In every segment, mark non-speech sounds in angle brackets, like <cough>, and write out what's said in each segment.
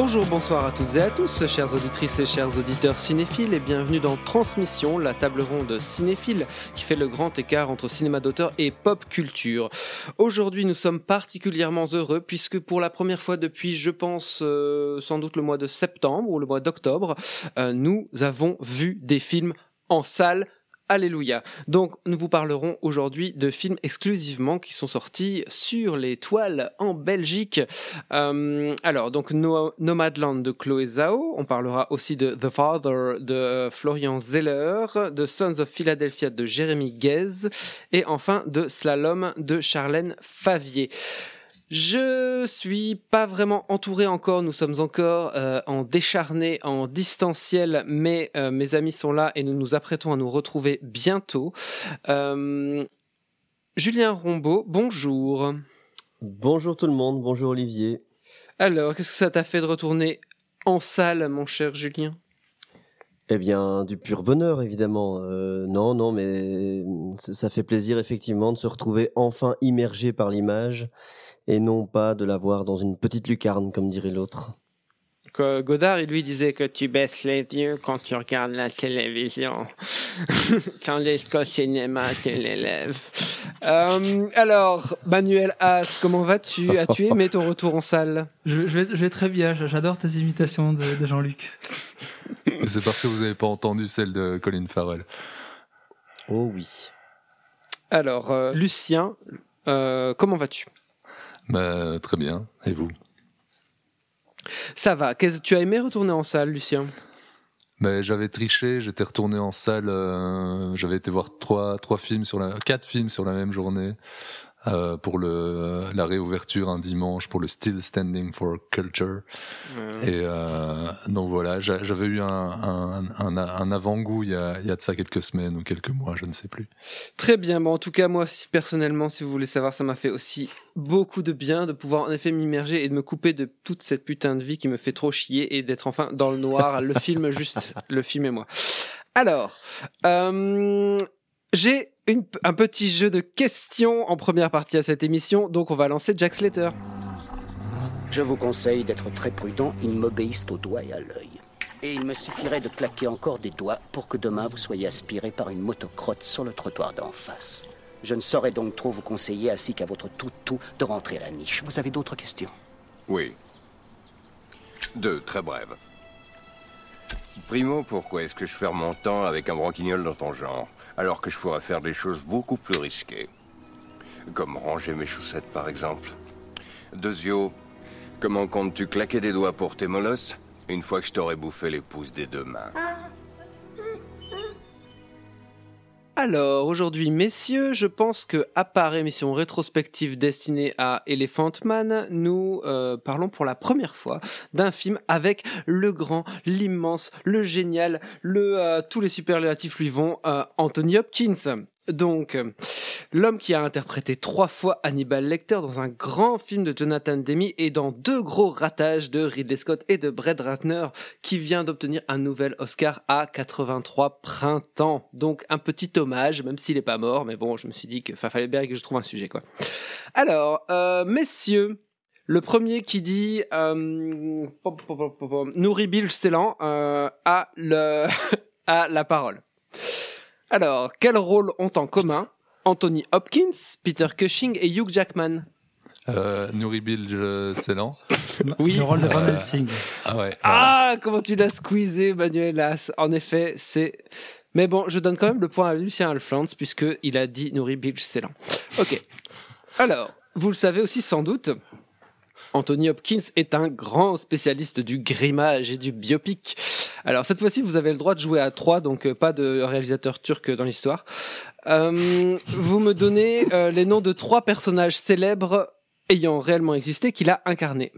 Bonjour, bonsoir à toutes et à tous, chères auditrices et chers auditeurs cinéphiles, et bienvenue dans Transmission, la table ronde cinéphile qui fait le grand écart entre cinéma d'auteur et pop culture. Aujourd'hui, nous sommes particulièrement heureux puisque pour la première fois depuis, je pense, euh, sans doute le mois de septembre ou le mois d'octobre, euh, nous avons vu des films en salle Alléluia. Donc, nous vous parlerons aujourd'hui de films exclusivement qui sont sortis sur les toiles en Belgique. Euh, alors, donc, no Nomadland de Chloé Zhao. On parlera aussi de The Father de Florian Zeller, de Sons of Philadelphia de Jérémy Guez, et enfin de Slalom de Charlène Favier. Je suis pas vraiment entouré encore, nous sommes encore euh, en décharné, en distanciel, mais euh, mes amis sont là et nous nous apprêtons à nous retrouver bientôt. Euh, Julien Rombaud, bonjour. Bonjour tout le monde, bonjour Olivier. Alors, qu'est-ce que ça t'a fait de retourner en salle, mon cher Julien? Eh bien, du pur bonheur, évidemment. Euh, non, non, mais ça ça fait plaisir, effectivement, de se retrouver enfin immergé par l'image et non pas de la voir dans une petite lucarne, comme dirait l'autre. Godard, il lui disait que tu baisses les yeux quand tu regardes la télévision. <laughs> Tandis qu'au cinéma, tu les lèves. Euh, alors, Manuel As, comment vas-tu? As-tu aimé ton retour en salle? Je, je vais, je vais très bien, j'adore tes imitations de, de Jean-Luc. C'est parce que vous n'avez pas entendu celle de Colin Farrell. Oh oui. Alors, euh, Lucien, euh, comment vas-tu? Bah, très bien. Et vous? Ça va. Qu'est-ce tu as aimé retourner en salle, Lucien? Bah, J'avais triché, j'étais retourné en salle, euh, j'avais été voir trois, trois films sur la, quatre films sur la même journée. Euh, pour le la réouverture un dimanche pour le Still Standing for Culture et euh, donc voilà j'a- j'avais eu un, un, un, un avant-goût il y a, il y a de ça quelques semaines ou quelques mois je ne sais plus Très bien. Bon, en tout cas, moi, personnellement, si vous voulez savoir, ça m'a fait aussi beaucoup de bien de pouvoir en effet m'immerger et de me couper de toute cette putain de vie qui me fait trop chier et d'être enfin dans le noir. le film, juste le film et moi. Alors, euh, j'ai une- un petit jeu de questions en première partie à cette émission, donc on va lancer Jack Slater. Je vous conseille d'être très prudent, ils m'obéissent au doigt et à l'œil. Et il me suffirait de claquer encore des doigts pour que demain vous soyez aspiré par une motocrotte sur le trottoir d'en face. Je ne saurais donc trop vous conseiller, ainsi qu'à votre tout-tout, de rentrer à la niche. Vous avez d'autres questions? Oui. Deux, très brèves. Primo, pourquoi est-ce que je perds mon temps avec un branquignol dans ton genre, alors que je pourrais faire des choses beaucoup plus risquées Comme ranger mes chaussettes, par exemple. Deuxio, comment comptes-tu claquer des doigts pour tes molosses une fois que je t'aurai bouffé les pouces des deux mains? Alors, aujourd'hui, messieurs, je pense que, à part émission rétrospective destinée à Elephant Man, nous euh, parlons pour la première fois d'un film avec le grand, l'immense, le génial, le euh, tous les superlatifs lui vont, euh, Anthony Hopkins. Donc, euh, l'homme qui a interprété trois fois Hannibal Lecter dans un grand film de Jonathan Demme et dans deux gros ratages de Ridley Scott et de Brett Ratner, qui vient d'obtenir un nouvel Oscar à 83 printemps. Donc, un petit hommage, même s'il est pas mort, mais bon, je me suis dit que fa- fallait bien que je trouve un sujet, quoi. Alors, euh, messieurs, le premier qui dit euh, pop, Nouri Bilstelan euh, a le <laughs> a la parole. Alors, quel rôle ont en commun Anthony Hopkins, Peter Cushing et Hugh Jackman? Euh, Nouri Bilge euh, s'élance <laughs> Oui. Le rôle de Van Euh, Helsing. ah ouais Ah, comment tu l'as squeezé, Manuel As. En effet, c'est. Mais bon, je donne quand même le point à Lucien Alflands, puisqu'il a dit Nouri Bilge Ceylan. Ok. Alors, vous le savez aussi sans doute, Anthony Hopkins est un grand spécialiste du grimage et du biopic. Alors, cette fois-ci, vous avez le droit de jouer à trois, donc euh, pas de réalisateur turc dans l'histoire. Euh, vous me donnez euh, les noms de trois personnages célèbres ayant réellement existé qu'il a incarné.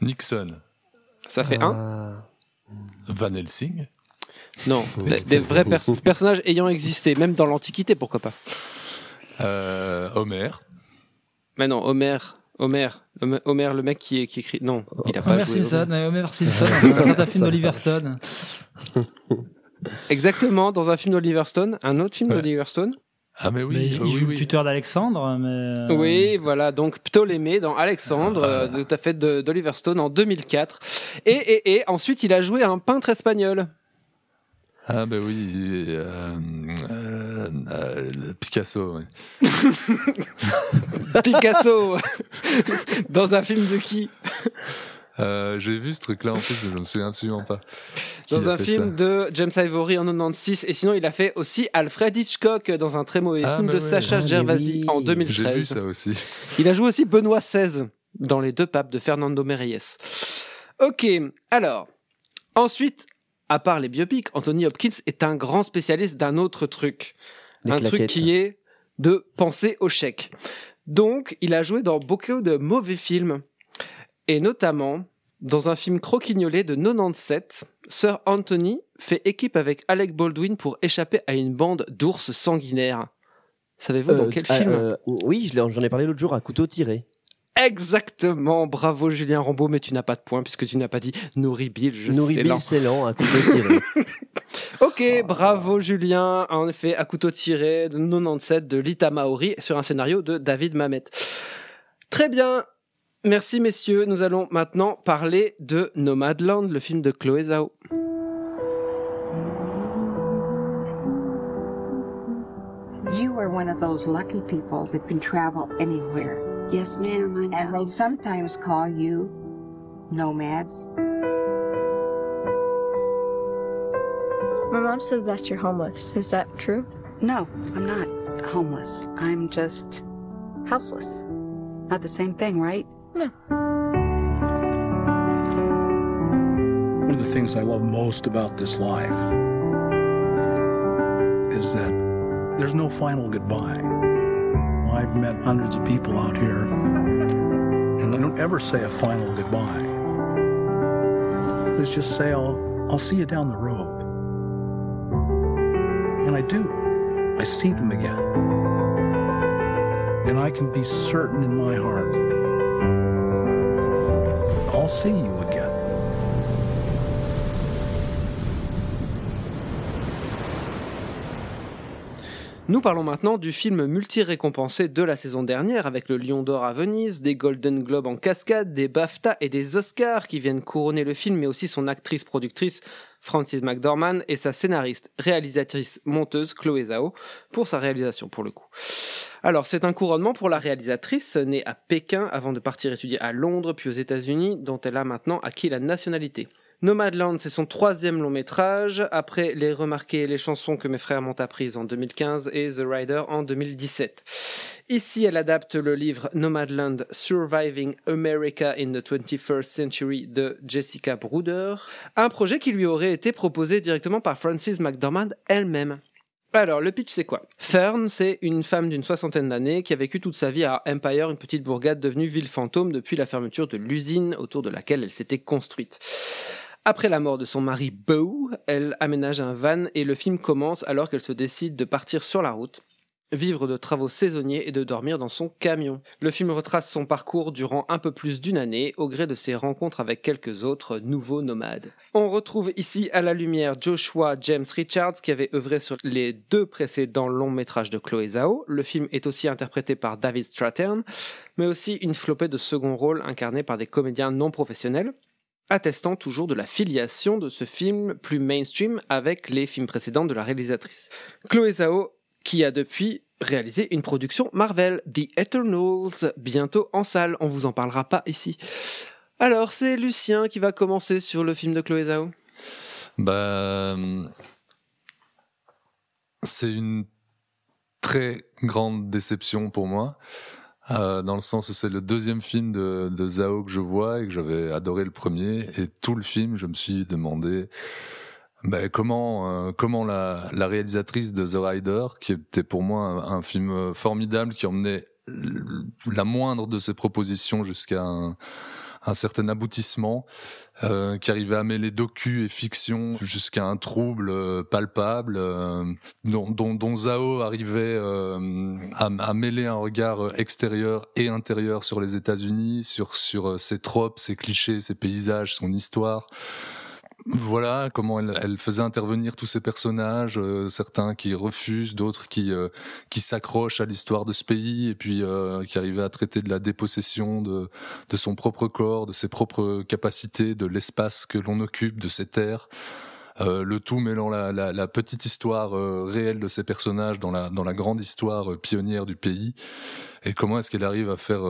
Nixon Ça fait un Van Helsing Non, des, des vrais perso- personnages ayant existé, même dans l'Antiquité, pourquoi pas. Euh, Homer. Mais non, Homer. Homer, Homer, le mec qui, qui écrit. Non, il a pas Homer joué Simpson, Homer. Homer Simpson, dans un certain film d'Oliver. Stone. <laughs> Exactement, dans un film d'Oliver Stone, un autre film Ouais. d'Oliver Stone. Ah mais oui, Mais il oui, joue oui. le tuteur d'Alexandre, mais. euh, Oui, voilà, donc Ptolémée dans Alexandre, euh, tout à fait d'Oliver Stone en 2004. Et, et, et ensuite, il a joué un peintre espagnol. Ah ben oui, euh, euh, euh, Picasso. ouais. <laughs> Picasso Dans un film de qui? Euh, J'ai vu ce truc-là en plus, mais je me souviens absolument pas. Qui Dans a un film ça? de James Ivory en 96. Et sinon, il a fait aussi Alfred Hitchcock dans un très mauvais Ah, film mais de ouais. Sacha Ah, Gervasi oui. en J'ai vu 2013. ça aussi. Il a joué aussi Benoît XVI dans Les Deux Papes de Fernando Méries. Ok, alors, ensuite, à part les biopics, Anthony Hopkins est un grand spécialiste d'un autre truc. Un truc qui est de penser au chèque. Donc, il a joué dans beaucoup de mauvais films. Et notamment, dans un film croquignolé de 97, Sir Anthony fait équipe avec Alec Baldwin pour échapper à une bande d'ours sanguinaires. Savez-vous dans Euh, quel film? euh, Oui, j'en ai parlé l'autre jour à couteau tiré. Exactement, bravo Julien Rambaud, mais tu n'as pas de point puisque tu n'as pas dit Nourri Bill, je sais Nourri lent. À couteau tiré. <laughs> Ok, bravo Julien, en effet, à couteau tiré de 97 de Lita Maori sur un scénario de David Mamet. Très bien, merci messieurs, nous allons maintenant parler de Nomadland, le film de Chloé Zhao. You are one of those lucky people that can travel anywhere. Yes, ma'am, I And they sometimes call you nomads. My mom said that you're homeless. Is that true? No, I'm not homeless. I'm just houseless. Not the same thing, right? No. One of the things I love most about this life is that there's no final goodbye. Oh, I've met hundreds of people out here, and I don't ever say a final goodbye. Let's just say I'll, I'll see you down the road. And I do. I see them again. And I can be certain in my heart I'll see you again. Nous parlons maintenant du film multi-récompensé de la saison dernière avec le Lion d'Or à Venise, des Golden Globes en cascade, des BAFTA et des Oscars qui viennent couronner le film, mais aussi son actrice-productrice Frances McDormand et sa scénariste, réalisatrice, monteuse Chloé Zhao pour sa réalisation pour le coup. Alors c'est un couronnement pour la réalisatrice née à Pékin avant de partir étudier à Londres puis aux États-Unis dont elle a maintenant acquis la nationalité. Nomadland, c'est son troisième long métrage, après Les Remarqués et les chansons que mes frères m'ont apprises en 2015 et The Rider en 2017. Ici, elle adapte le livre Nomadland Surviving America in the 21st Century de Jessica Bruder, un projet qui lui aurait été proposé directement par Frances McDormand elle-même. Alors, le pitch, c'est quoi? Fern, c'est une femme d'une soixantaine d'années qui a vécu toute sa vie à Empire, une petite bourgade devenue ville fantôme depuis la fermeture de l'usine autour de laquelle elle s'était construite. Après la mort de son mari Beau, elle aménage un van et le film commence alors qu'elle se décide de partir sur la route, vivre de travaux saisonniers et de dormir dans son camion. Le film retrace son parcours durant un peu plus d'une année au gré de ses rencontres avec quelques autres nouveaux nomades. On retrouve ici à la lumière Joshua James Richards qui avait œuvré sur les deux précédents longs métrages de Chloé Zhao. Le film est aussi interprété par David Strathairn, mais aussi une flopée de second rôles incarnés par des comédiens non professionnels attestant toujours de la filiation de ce film plus mainstream avec les films précédents de la réalisatrice. Chloé Zhao, qui a depuis réalisé une production Marvel, The Eternals, bientôt en salle, on vous en parlera pas ici. Alors, c'est Lucien qui va commencer sur le film de Chloé Zhao. Bah, euh, c'est une très grande déception pour moi, euh, dans le sens où c'est le deuxième film de, de Zhao que je vois et que j'avais adoré le premier. Et tout le film, je me suis demandé bah, comment euh, comment la, la réalisatrice de The Rider, qui était pour moi un, un film formidable, qui emmenait la moindre de ses propositions jusqu'à un, un certain aboutissement, euh, qui arrivait à mêler docu et fiction jusqu'à un trouble euh, palpable, euh, dont, dont, dont, Zhao arrivait euh, à, à, mêler un regard extérieur et intérieur sur les États-Unis, sur sur ses tropes, ses clichés, ses paysages, son histoire voilà comment elle, elle, faisait intervenir tous ces personnages, euh, certains qui refusent, d'autres qui euh, qui s'accrochent à l'histoire de ce pays et puis euh, qui arrivaient à traiter de la dépossession de de son propre corps, de ses propres capacités, de l'espace que l'on occupe, de ses terres. le tout mêlant la, la, la petite histoire réelle de ces personnages dans la dans la grande histoire pionnière du pays et comment est-ce qu'elle arrive à faire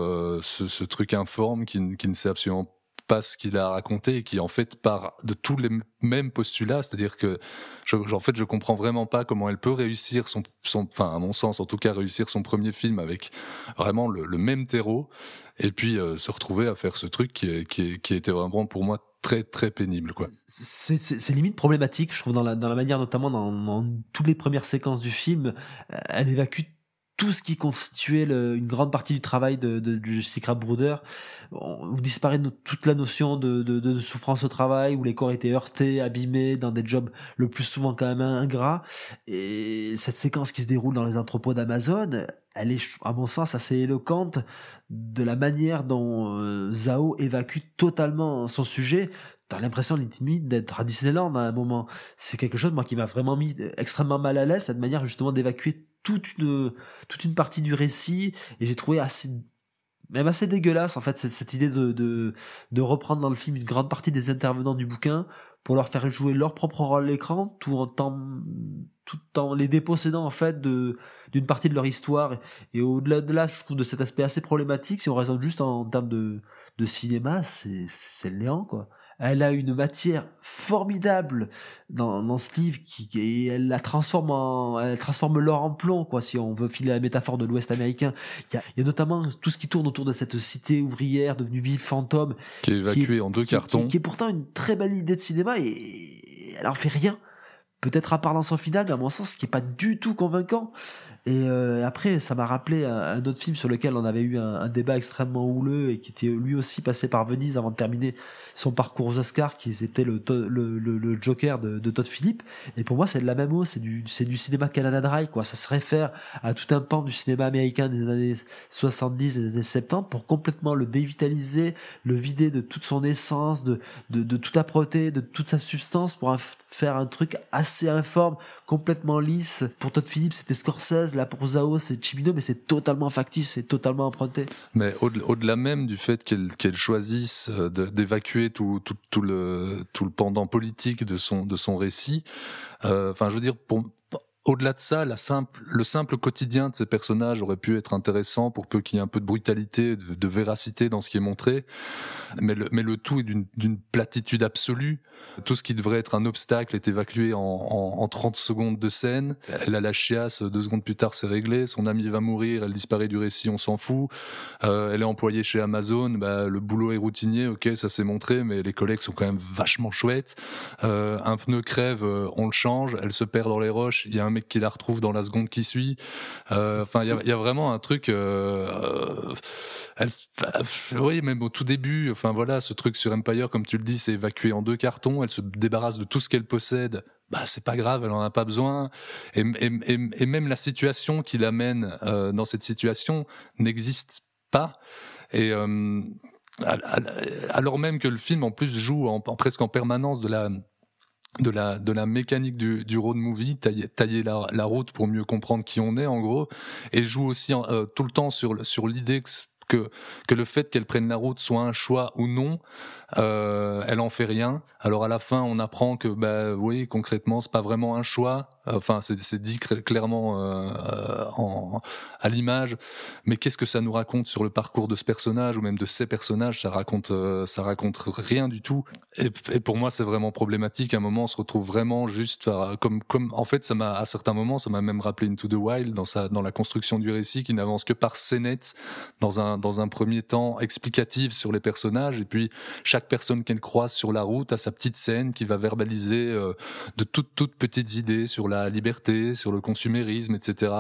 ce, ce, truc informe qui, qui ne sait absolument pas ce qu'il a raconté et qui en fait part de tous les mêmes postulats, c'est-à-dire que je, en fait je comprends vraiment pas comment elle peut réussir son, son, enfin à mon sens en tout cas réussir son premier film avec vraiment le, le même terreau et puis euh, se retrouver à faire ce truc qui, qui, qui était vraiment pour moi très très pénible quoi. C'est limite problématique je trouve dans la, dans la manière notamment dans, dans toutes les premières séquences du film, elle évacue tout ce qui constituait le, une grande partie du travail de, de, de disparaît toute la notion de, de, souffrance au travail, où les corps étaient heurtés, abîmés, dans des jobs le plus souvent quand même ingrats. Et cette séquence qui se déroule dans les entrepôts d'Amazon, elle est, à mon sens, assez éloquente de la manière dont euh, Zhao évacue totalement son sujet. T'as l'impression limite d'être à Disneyland à un moment. C'est quelque chose, moi, qui m'a vraiment mis extrêmement mal à l'aise, cette manière justement d'évacuer toute une toute une partie du récit et j'ai trouvé assez même assez dégueulasse en fait cette, idée de, de, de reprendre dans le film une grande partie des intervenants du bouquin pour leur faire jouer leur propre rôle à l'écran tout en tout en les dépossédant en fait de d'une partie de leur histoire. Et, au-delà de là je trouve de cet aspect assez problématique. Si on raisonne juste en, en termes de de cinéma c'est c'est le néant quoi elle a une matière formidable dans, dans ce livre qui, et elle la transforme en, elle transforme l'or en plomb, quoi, si on veut filer la métaphore de l'Ouest américain. Il y a, il y a notamment tout ce qui tourne autour de cette cité ouvrière devenue ville fantôme. Qui est évacuée en deux cartons. Qui, qui, est pourtant une très belle idée de cinéma et elle en fait rien. Peut-être à part dans son final, mais à mon sens, qui est pas du tout convaincant. Et euh, après, ça m'a rappelé un, autre film sur lequel on avait eu un, débat extrêmement houleux et qui était lui aussi passé par Venise avant de terminer son parcours aux Oscars, qui était le, le, le, le Joker de, de, Todd Phillips. Et pour moi, c'est de la même eau, c'est du, du cinéma Canada Dry, quoi. Ça se réfère à tout un pan du cinéma américain des années 70 et des années 70 pour complètement le dévitaliser, le vider de toute son essence, de, de, de toute âpreté, de toute sa substance pour faire un truc assez informe, complètement lisse. Pour Todd Phillips, c'était Scorsese là pour Zao c'est Chimino, mais c'est totalement factice, c'est totalement emprunté. Mais au-delà même du fait qu'elle qu'elle choisisse euh, d'évacuer tout, tout, tout, le tout le pendant politique de son de son récit, euh, enfin je veux dire pour au-delà de ça, la simple, le simple quotidien de ces personnages aurait pu être intéressant pour peu qu'il y ait un peu de brutalité, de, véracité dans ce qui est montré. Mais le, mais le tout est d'une platitude absolue. Tout ce qui devrait être un obstacle est évacué en, en, en 30 secondes de scène. Elle a la chiasse, deux secondes plus tard c'est réglé. Son ami va mourir, elle disparaît du récit, on s'en fout. Euh, elle est employée chez Amazon, bah, le boulot est routinier, ok, ça s'est montré, mais les collègues sont quand même vachement chouettes. Euh, un pneu crève, euh, on le change, elle se perd dans les roches, il y a un mec qui la retrouve dans la seconde qui suit. Euh, enfin, il y a, vraiment un truc. Euh, elle, oui, même au tout début. Enfin voilà, ce truc sur Empire, comme tu le dis, c'est évacué en deux cartons. Elle se débarrasse de tout ce qu'elle possède. Bah c'est pas grave, elle en a pas besoin. Et, même la situation qui l'amène euh, dans cette situation n'existe pas. Et euh, alors même que le film en plus joue presque en permanence de la de la de la mécanique du, du road movie, tailler, tailler la, la, route pour mieux comprendre qui on est en gros, et joue aussi euh, tout le temps sur sur l'idée que que, que le fait qu'elle prenne la route soit un choix ou non, euh, elle en fait rien. Alors à la fin, on apprend que bah oui, concrètement, c'est pas vraiment un choix. Enfin, c'est dit clairement euh, en, à l'image. Mais qu'est-ce que ça nous raconte sur le parcours de ce personnage ou même de ces personnages? Ça raconte, euh, ça raconte rien du tout. Et, pour moi, c'est vraiment problématique. À un moment, on se retrouve vraiment juste comme, comme. En fait, ça m'a à certains moments, ça m'a même rappelé Into the Wild dans sa, dans la construction du récit, qui n'avance que par scénettes dans un, dans un premier temps explicatif sur les personnages, et puis chaque chaque personne qu'elle croise sur la route a sa petite scène qui va verbaliser euh, de toutes toutes petites idées sur la liberté, sur le consumérisme, etc.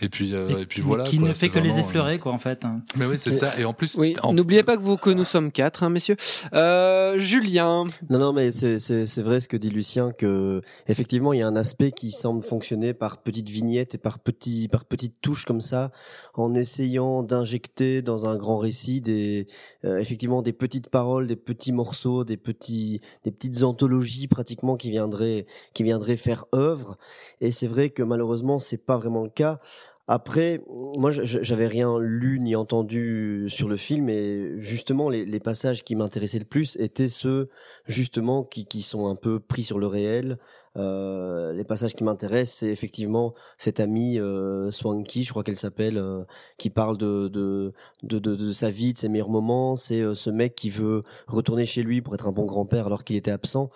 Et puis euh, et, puis voilà. Qui quoi, ne fait que les vraiment, effleurer, quoi, en fait. hein. euh, Mais oui, c'est ça. Et en plus, Oui, en- n'oubliez pas que, vous, que nous sommes quatre, hein, messieurs. Euh, Julien. Non, non, mais c'est c'est c'est vrai ce que dit Lucien que effectivement il y a un aspect qui semble fonctionner par petites vignettes et par petits par petites touches comme ça, en essayant d'injecter dans un grand récit des euh, effectivement des petites paroles, des petits morceaux, des petits des petites anthologies pratiquement qui viendraient qui viendraient faire œuvre. Et c'est vrai que malheureusement c'est pas vraiment le cas. Après, moi, j'avais rien lu ni entendu sur le film, et justement, les, les passages qui m'intéressaient le plus étaient ceux, justement, qui, qui sont un peu pris sur le réel. Euh, les passages qui m'intéressent, c'est effectivement cette amie euh, Swanky, je crois qu'elle s'appelle, euh, qui parle de de, de, de sa vie, de ses meilleurs moments. C'est euh, ce mec qui veut retourner chez lui pour être un bon grand-père alors qu'il était absent.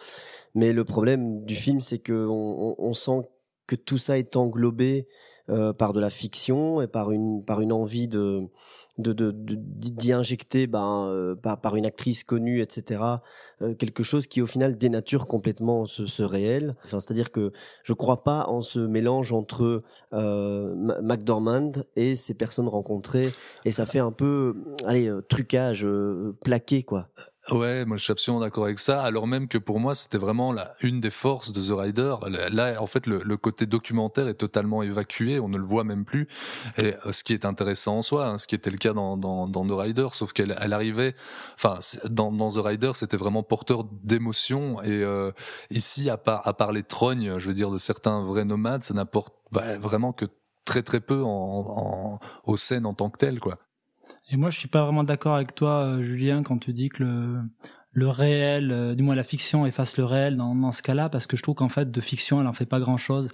Mais le problème du film, c'est que on, on, on sent que tout ça est englobé euh, par de la fiction et par une par une envie de de d'y injecter ben euh, par par une actrice connue etc euh, quelque chose qui au final dénature complètement ce, ce réel. Enfin c'est à dire que je crois pas en ce mélange entre euh, Ma- McDormand et ces personnes rencontrées et ça fait un peu allez trucage plaqué quoi Ouais, moi je suis absolument d'accord avec ça. Alors même que pour moi c'était vraiment la, une des forces de The Rider. Là, en fait, le, le côté documentaire est totalement évacué, on ne le voit même plus. Et euh, ce qui est intéressant en soi, hein, ce qui était le cas dans, dans, dans The Rider, sauf qu'elle elle arrivait, enfin dans, dans The Rider c'était vraiment porteur d'émotions. Et euh, ici, à part, à part les trognes, je veux dire de certains vrais nomades, ça n'apporte bah, vraiment que très très peu en, en, aux scènes en tant que telles, quoi. Et moi, je suis pas vraiment d'accord avec toi, euh, Julien, quand tu dis que le, le réel, euh, du moins la fiction efface le réel dans, dans ce cas-là, parce que je trouve qu'en fait, de fiction, elle en fait pas grand-chose.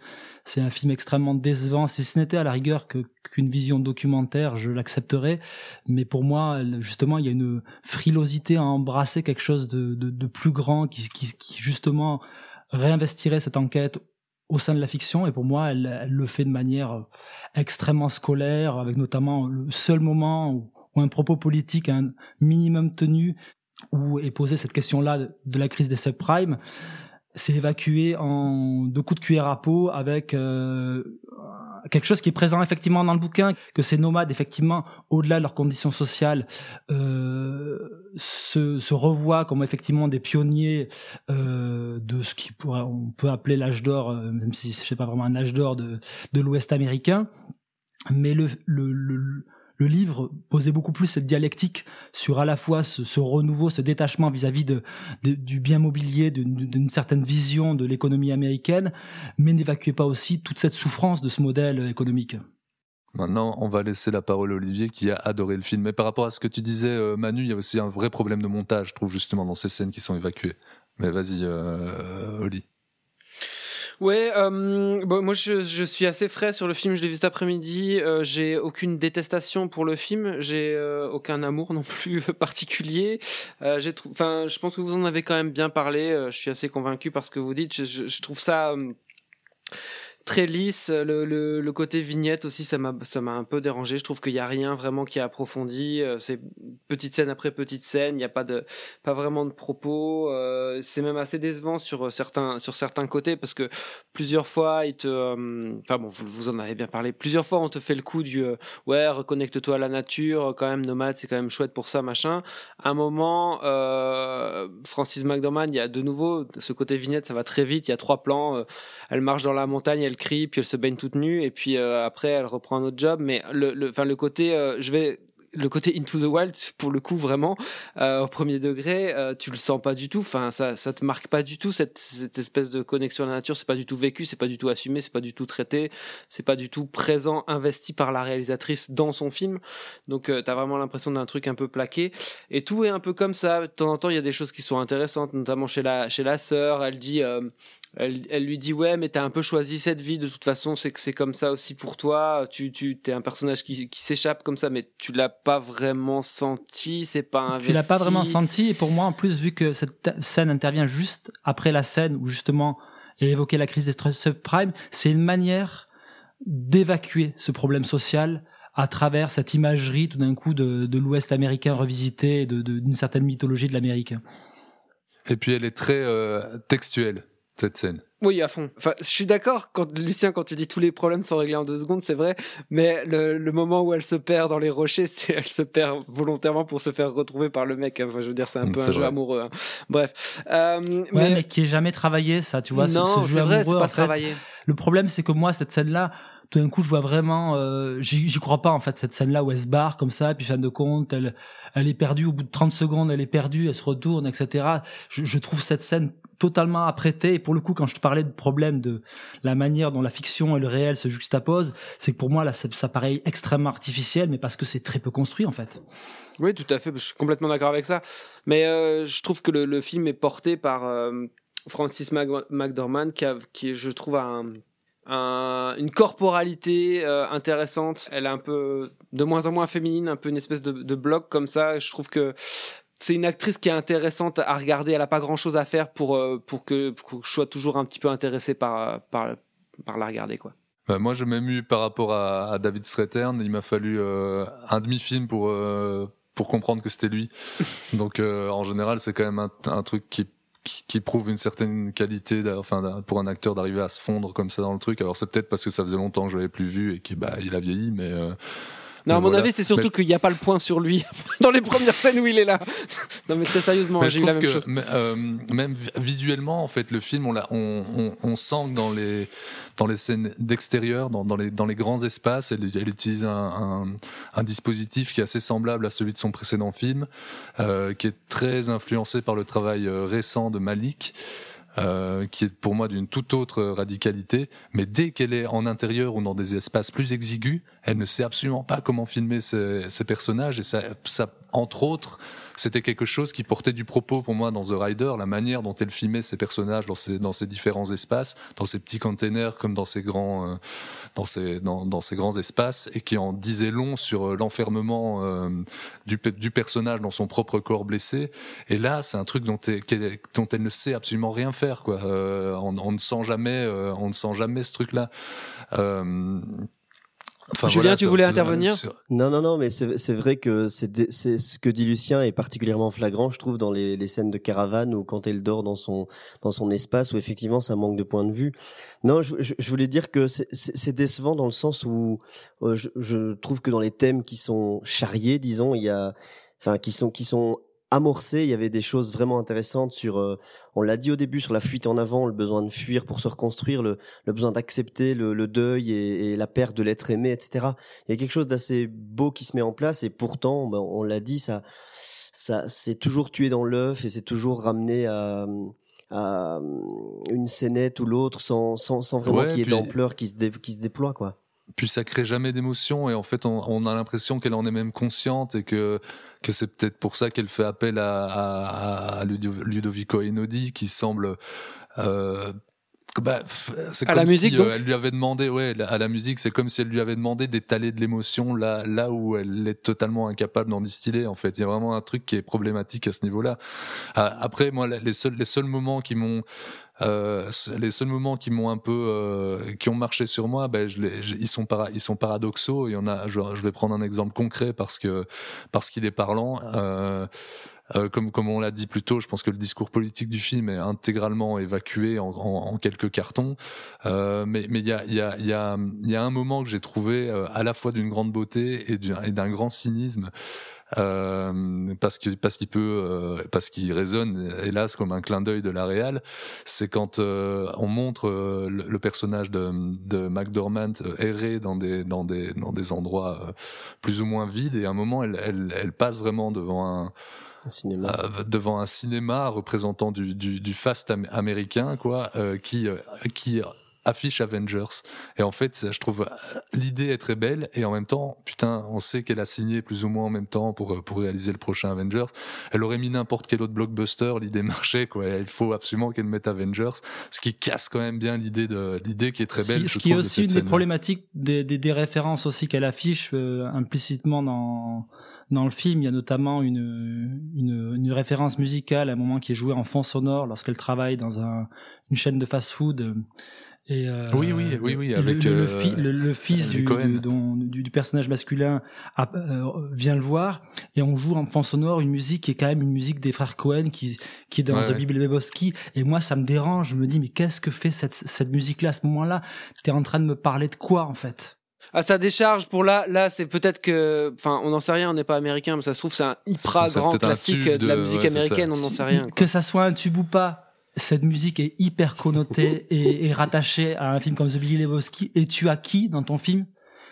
C'est un film extrêmement décevant. Si ce n'était à la rigueur que qu'une vision documentaire, je l'accepterais. Mais pour moi, justement, il y a une frilosité à embrasser quelque chose de, de, de plus grand qui, qui, qui justement réinvestirait cette enquête au sein de la fiction et pour moi elle, elle le fait de manière euh, extrêmement scolaire avec notamment le seul moment où, où un propos politique un minimum tenu où est posée cette question-là de la crise des subprimes c'est évacué en deux coups de cuillère à peau avec euh, quelque chose qui est présent effectivement dans le bouquin, que ces nomades effectivement au-delà de leurs conditions sociales euh, se, se revoient comme effectivement des pionniers euh, de ce qui pourrait on peut appeler l'âge d'or, euh, même si c'est pas vraiment un âge d'or de, de l'Ouest américain, mais le, le, le le livre posait beaucoup plus cette dialectique sur à la fois ce, renouveau, ce détachement vis-à-vis du bien mobilier, d'une d'une certaine vision de l'économie américaine, mais n'évacuait pas aussi toute cette souffrance de ce modèle économique. Maintenant, on va laisser la parole à Olivier qui a adoré le film. Mais par rapport à ce que tu disais, euh, Manu, il y a aussi un vrai problème de montage, je trouve, justement, dans ces scènes qui sont évacuées. Mais vas-y, euh, Oli. Ouais, euh, bon, moi je, je suis assez frais sur le film, je l'ai vu cet après-midi. Euh, j'ai aucune détestation pour le film, j'ai euh, aucun amour <laughs> non plus particulier. Euh, j'ai enfin, je pense que vous en avez quand même bien parlé. euh, je suis assez convaincu par ce que vous dites. Je, je- je trouve ça euh, très lisse. Le, le, côté vignette aussi, ça m'a ça m'a un peu dérangé. Je trouve qu'il y a rien vraiment qui est approfondi. Euh, C'est petite scène après petite scène. Il n'y a pas de pas vraiment de propos. Euh, c'est même assez décevant sur certains sur certains côtés parce que plusieurs fois euh, enfin bon vous, vous en avez bien parlé plusieurs fois on te fait le coup du euh, ouais reconnecte-toi à la nature quand même nomade c'est quand même chouette pour ça machin à un moment euh, Francis McDormand il y a de nouveau ce côté vignette ça va très vite il y a trois plans euh, elle marche dans la montagne elle crie puis elle se baigne toute nue et puis euh, après elle reprend un autre job. Mais le le le côté euh, je vais le côté into the wild pour le coup vraiment euh, au premier degré tu le sens pas du tout. Enfin ça ça te marque pas du tout cette, espèce de connexion à la nature. C'est pas du tout vécu c'est pas du tout assumé c'est pas du tout traité c'est pas du tout présent investi par la réalisatrice dans son film. Donc euh, t'as vraiment l'impression d'un truc un peu plaqué. Et tout est un peu comme ça. De temps en temps il y a des choses qui sont intéressantes notamment chez la chez la sœur. Elle dit elle, elle lui dit ouais mais t'as un peu choisi cette vie de toute façon c'est que c'est comme ça aussi pour toi. Tu tu t'es un personnage qui, qui s'échappe comme ça mais tu l'as pas vraiment senti c'est pas investi Tu l'as pas vraiment senti et pour moi en plus vu que cette scène intervient juste après la scène où justement est évoquée la crise des subprimes, c'est une manière d'évacuer ce problème social à travers cette imagerie tout d'un coup de, de l'Ouest américain revisité, et de d'une certaine mythologie de l'Amérique. Et puis elle est très euh, textuelle cette scène. Oui, à fond. Enfin, je suis d'accord quand Lucien, quand tu dis tous les problèmes sont réglés en deux secondes, c'est vrai. Mais le, le, moment où elle se perd dans les rochers, <laughs> c'est elle se perd volontairement pour se faire retrouver par le mec. Enfin, je veux dire, c'est un peu un jeu amoureux. Hein. Bref. Euh, ouais, mais... mais... qui est jamais travaillé, ça, tu vois. Non, ce, ce jeu vrai, amoureux, pas en fait, travaillé. Le problème, c'est que moi, cette scène-là, tout d'un coup, je vois vraiment, euh, j'y crois pas en fait cette scène-là où elle se barre comme ça, puis fin de compte, elle, elle est perdue au bout de 30 secondes, elle est perdue, elle se retourne, etc. Je, je trouve cette scène totalement apprêtée. Et pour le coup, quand je te parlais de problème de la manière dont la fiction et le réel se juxtaposent, c'est que pour moi là, ça, paraît extrêmement artificiel, mais parce que c'est très peu construit en fait. Oui, tout à fait. Je suis complètement d'accord avec ça. Mais euh, je trouve que le, le, film est porté par euh, Francis Mac McDormand, qui, a, qui je trouve, un, un, une corporalité euh, intéressante. Elle est un peu de moins en moins féminine, un peu une espèce de, de bloc comme ça. Je trouve que c'est une actrice qui est intéressante à regarder. Elle a pas grand chose à faire pour, euh, pour, que, pour que je sois toujours un petit peu intéressé par, par, par la regarder, quoi. Bah, moi, je même eu par rapport à, à David Strathairn, il m'a fallu euh, un demi-film pour, euh, pour comprendre que c'était lui. <laughs> Donc, euh, en général, c'est quand même un, un truc qui, qui, prouve une certaine qualité, enfin, pour un acteur d'arriver à se fondre comme ça dans le truc. Alors, c'est peut-être parce que ça faisait longtemps que je l'avais plus vu et qu'il bah, a vieilli, mais euh, non, à mon voilà. avis, c'est surtout qu'il n'y a pas le point sur lui <laughs> dans les premières scènes où il est là. <laughs> non, mais très sérieusement, j'ai eu la même que, chose. Euh, même visuellement, en fait, le film, on, on, on, on sent que dans les dans les scènes d'extérieur, dans, dans, les dans les grands espaces, elle, elle utilise un, un, un, dispositif qui est assez semblable à celui de son précédent film, euh, qui est très influencé par le travail euh, récent de Malik. Euh, qui est pour moi d'une toute autre radicalité, mais dès qu'elle est en intérieur ou dans des espaces plus exigus, elle ne sait absolument pas comment filmer ses, ses personnages. Et ça, ça, entre autres, c'était quelque chose qui portait du propos pour moi dans The Rider, la manière dont elle filmait ses personnages dans ces, dans différents espaces, dans ces petits containers comme dans ces grands, euh, dans dans, grands espaces, et qui en disait long sur l'enfermement euh, du, du personnage dans son propre corps blessé. Et là, c'est un truc dont elle, dont elle ne sait absolument rien faire, quoi. Euh, on, on, ne sent jamais, euh, on ne sent jamais ce truc-là. Euh, Enfin, Julien, voilà, tu voulais intervenir Non, non, non, mais c'est vrai que c'est ce que dit Lucien est particulièrement flagrant, je trouve, dans les, les, scènes de caravane ou quand elle dort dans son dans son espace où effectivement ça manque de point de vue. Non, je, je, je voulais dire que c'est décevant dans le sens où euh, je, je, trouve que dans les thèmes qui sont charriés, disons, il y a, enfin, qui sont qui sont amorcé, il y avait des choses vraiment intéressantes sur, euh, on l'a dit au début, sur la fuite en avant, le besoin de fuir pour se reconstruire, le, le besoin d'accepter le, le, deuil et, et, la perte de l'être aimé, etc. Il y a quelque chose d'assez beau qui se met en place et pourtant, ben, on l'a dit, ça, ça, c'est toujours tué dans l'œuf et c'est toujours ramené à, à une scénette ou l'autre sans, sans, sans vraiment ouais, qu'il y ait d'ampleur qui se, dé, qui se déploie, quoi puis ça crée jamais d'émotion et en fait on, on a l'impression qu'elle en est même consciente et que que c'est peut-être pour ça qu'elle fait appel à, à, à Ludovico Einaudi qui semble euh, bah, c'est à la comme musique, si euh, elle lui avait demandé, ouais, à la musique, c'est comme si elle lui avait demandé d'étaler de l'émotion là, là où elle est totalement incapable d'en distiller. En fait, il y a vraiment un truc qui est problématique à ce niveau-là. Après, moi, les seuls, les seuls moments qui m'ont euh, les seuls moments qui m'ont un peu euh, qui ont marché sur moi ben je ils sont ils sont paradoxaux il y en a je, vais prendre un exemple concret parce que parce qu'il est parlant euh, euh, comme, comme on l'a dit plus tôt, je pense que le discours politique du film est intégralement évacué en, en, en quelques cartons. Euh, mais mais il y a, y, a, y, a, y a un moment que j'ai trouvé euh, à la fois d'une grande beauté et d'un grand cynisme. Euh, parce que parce qu'il peut euh, parce qu'il résonne hélas comme un clin d'œil de la réal c'est quand euh, on montre le, le, personnage de, de McDormand errer dans des dans des dans des endroits plus ou moins vides et à un moment elle elle, elle passe vraiment devant un un cinéma. Euh, devant un cinéma représentant du, du, du fast am américain, quoi, euh, qui, euh, qui affiche Avengers. Et en fait, je trouve l'idée est très belle et en même temps, putain, on sait qu'elle a signé plus ou moins en même temps pour pour réaliser le prochain Avengers. Elle aurait mis n'importe quel autre blockbuster, l'idée marchait quoi. Il faut absolument qu'elle mette Avengers, ce qui casse quand même bien l'idée de l'idée qui est très belle. Ce, ce qui est aussi une des problématiques des, des, des, références aussi qu'elle affiche euh, implicitement dans dans le film, il y a notamment une, une, une, référence musicale à un moment qui est jouée en fond sonore lorsqu'elle travaille dans un, une chaîne de fast-food Et euh, Oui, oui, oui, oui, le- avec, le, le euh, fi- le- le fils du du, Cohen. du, dont- du, du personnage masculin a- euh, vient le voir et on joue en fond sonore une musique qui est quand même une musique des frères Cohen qui qui est dans Ouais, The Lebowski et moi ça me dérange je me dis mais qu'est-ce que fait cette cette musique là à ce moment-là? T'es en train de me parler de quoi en fait? À sa décharge, pour là, là, c'est peut-être que, enfin, on n'en sait rien, on n'est pas américain, mais ça se trouve, c'est un hyper grand classique de la musique ouais, américaine, on n'en sait rien. quoi. que ça soit un tube ou pas cette musique est hyper connotée <laughs> et, et rattachée à un film comme The Big Lebowski et tu as qui dans ton film?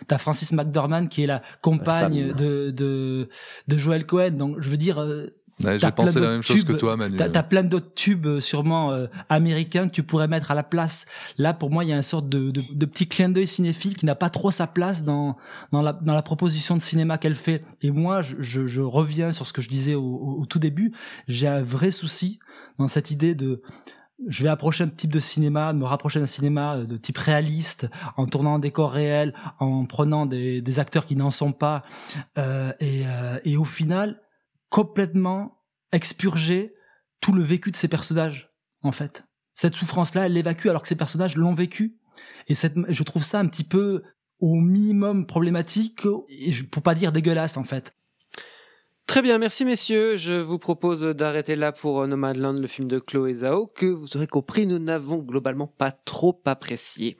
T'as Francis McDormand qui est la compagne de, de de Joel Cohen donc je veux dire euh, Ouais, J'ai pensé la même chose que tubes. toi, Manu. T'as, t'as plein d'autres tubes euh, sûrement euh, américains que tu pourrais mettre à la place. Là, pour moi, il y a une sorte de, de, de petit clin d'œil cinéphile qui n'a pas trop sa place dans dans la dans la proposition de cinéma qu'elle fait. Et moi, je, je, je reviens sur ce que je disais au, au, au tout début. J'ai un vrai souci dans cette idée de je vais approcher un type de cinéma, me rapprocher d'un cinéma euh, de type réaliste, en tournant en décor réel, en prenant des, acteurs qui n'en sont pas, euh, et, euh, et au final, complètement expurger tout le vécu de ces personnages, en fait. Cette souffrance-là, elle l'évacue alors que ces personnages l'ont vécu. Et je trouve ça un petit peu au minimum problématique, et pour pas dire dégueulasse, en fait. Très bien, merci messieurs. Je vous propose d'arrêter là pour euh, Nomadland, le film de Chloé Zhao, que vous aurez compris, nous n'avons globalement pas trop apprécié.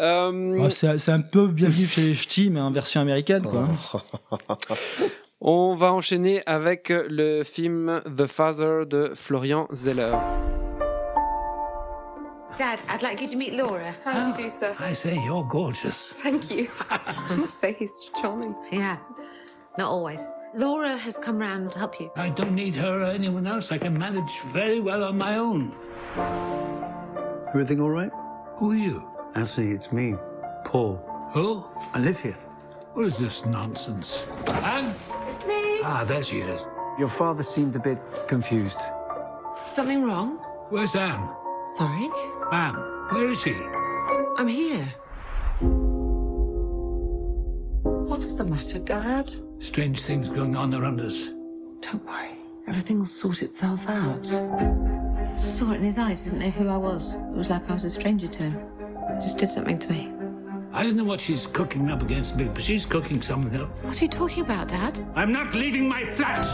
Euh, c'est, c'est un peu bienvenu chez les ch'tis, mais en version américaine, quoi. <laughs> On va enchaîner avec le film The Father de Florian Zeller. Dad, I'd like you to meet Laura. How do you do, sir? I say, you're gorgeous. Thank you. <laughs> I must say he's charming. Yeah, not always. Laura has come round to help you. I don't need her or anyone else. I can manage very well on my own. Everything all right? Who are you? Anthony, it's me, Paul. Who? I live here. What is this nonsense? Anne? It's me. Ah, there she is. Your father seemed a bit confused. Something wrong? Where's Anne? Sorry? Anne, where is she? I'm here. What's the matter, Dad? Strange things going on around us. Don't worry. Everything will sort itself out. Saw it in his eyes, didn't know who I was. It was like I was a stranger to him. Just did something to me. I don't know what she's cooking up against me, but she's cooking something up. What are you talking about, Dad? I'm not leaving my flat!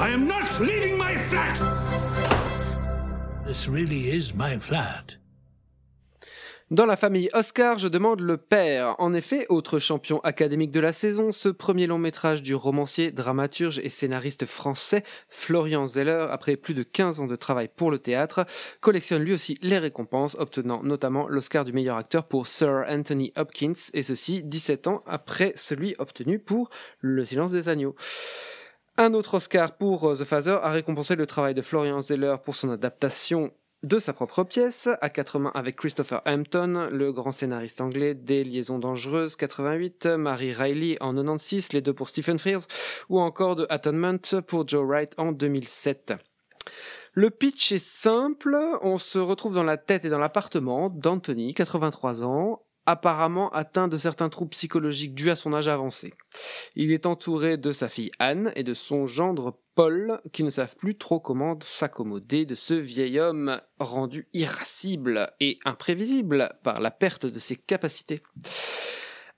I am not leaving my flat! This really is my flat. Dans la famille Oscar, je demande le père. En effet, autre champion académique de la saison, ce premier long métrage du romancier, dramaturge et scénariste français Florian Zeller, après plus de 15 ans de travail pour le théâtre, collectionne lui aussi les récompenses, obtenant notamment l'Oscar du meilleur acteur pour Sir Anthony Hopkins, et ceci 17 ans après celui obtenu pour Le silence des agneaux. Un autre Oscar pour euh, The Father a récompensé le travail de Florian Zeller pour son adaptation de sa propre pièce, à quatre mains avec Christopher Hampton, le grand scénariste anglais des Liaisons dangereuses 88, Mary Riley en 96, les deux pour Stephen Frears, ou encore de Atonement pour Joe Wright en 2007. Le pitch est simple, on se retrouve dans la tête et dans l'appartement d'Anthony, 83 ans, apparemment atteint de certains troubles psychologiques dus à son âge avancé. Il est entouré de sa fille Anne et de son gendre Paul, qui ne savent plus trop comment s'accommoder de ce vieil homme rendu irascible et imprévisible par la perte de ses capacités.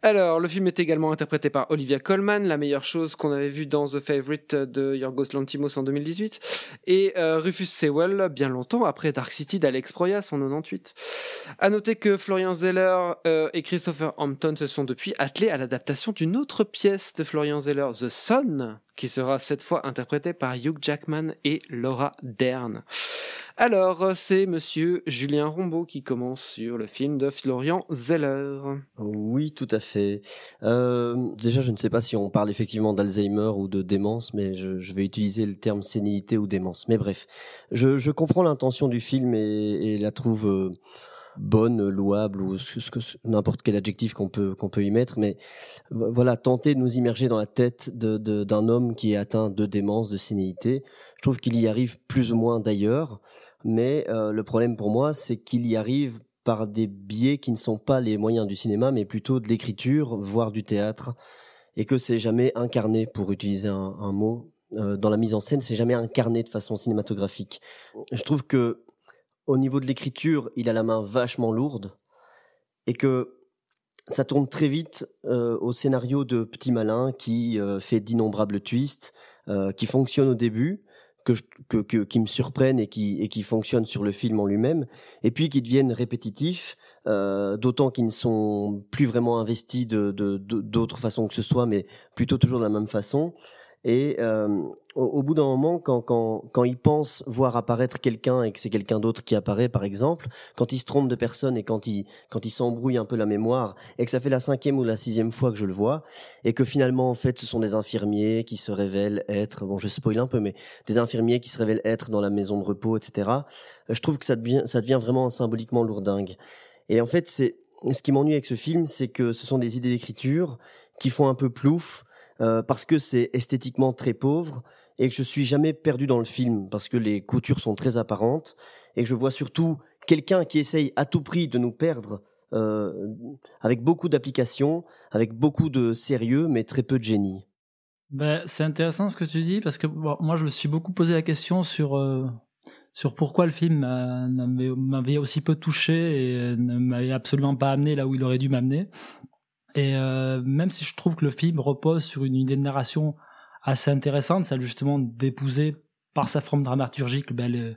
Alors, le film est également interprété par Olivia Colman, la meilleure chose qu'on avait vue dans The Favourite de Yorgos Lantimos en 2018, et euh, Rufus Sewell bien longtemps après Dark City d'Alex Proyas en 98. À noter que Florian Zeller euh, et Christopher Hampton se sont depuis attelés à l'adaptation d'une autre pièce de Florian Zeller, The Sun, qui sera cette fois interprétée par Hugh Jackman et Laura Dern. Alors, c'est monsieur Julien Rombaud qui commence sur le film de Florian Zeller. Oui, tout à fait. Euh, déjà, je ne sais pas si on parle effectivement d'Alzheimer ou de démence, mais je, vais utiliser le terme sénilité ou démence. Mais bref, je, comprends l'intention du film et, et la trouve euh, bonne, louable ou ce, ce n'importe quel adjectif qu'on peut qu'on peut y mettre. Mais voilà, tenter de nous immerger dans la tête de, de, d'un homme qui est atteint de démence, de sénilité. Je trouve qu'il y arrive plus ou moins d'ailleurs. Mais euh, le problème pour moi, c'est qu'il y arrive par des biais qui ne sont pas les moyens du cinéma, mais plutôt de l'écriture, voire du théâtre, et que c'est jamais incarné, pour utiliser un, un mot, euh, dans la mise en scène, c'est jamais incarné de façon cinématographique. Je trouve que au niveau de l'écriture, il a la main vachement lourde et que ça tourne très vite euh, au scénario de Petit Malin qui euh, fait d'innombrables twists, euh, qui fonctionne au début, que, que, qui me surprennent et qui, et qui fonctionnent sur le film en lui-même, et puis qui deviennent répétitifs, d'autant qu'ils ne sont plus vraiment investis de de- de- d'autres façons que ce soit, mais plutôt toujours de la même façon. Et euh, au, au bout d'un moment, quand, quand, quand il pense voir apparaître quelqu'un et que c'est quelqu'un d'autre qui apparaît, par exemple, quand il se trompe de personne et quand il, quand il s'embrouille un peu la mémoire, et que ça fait la cinquième ou la sixième fois que je le vois, et que finalement, en fait, ce sont des infirmiers qui se révèlent être, bon, je spoil un peu, mais des infirmiers qui se révèlent être dans la maison de repos, etc. euh, Je trouve que ça devient, ça devient vraiment symboliquement lourdingue. Et en fait, c'est ce qui m'ennuie avec ce film, c'est que ce sont des idées d'écriture qui font un peu plouf euh, parce que c'est esthétiquement très pauvre et que je suis jamais perdu dans le film parce que les coutures sont très apparentes et que je vois surtout quelqu'un qui essaye à tout prix de nous perdre euh, avec beaucoup d'applications, avec beaucoup de sérieux mais très peu de génie. Ben, c'est intéressant ce que tu dis parce que moi je me suis beaucoup posé la question sur euh, sur pourquoi le film m'a- m'avait aussi peu touché et ne m'avait absolument pas amené là où il aurait dû m'amener. Et euh, même si je trouve que le film repose sur une idée de narration assez intéressante, celle justement d'épouser par sa forme dramaturgique ben,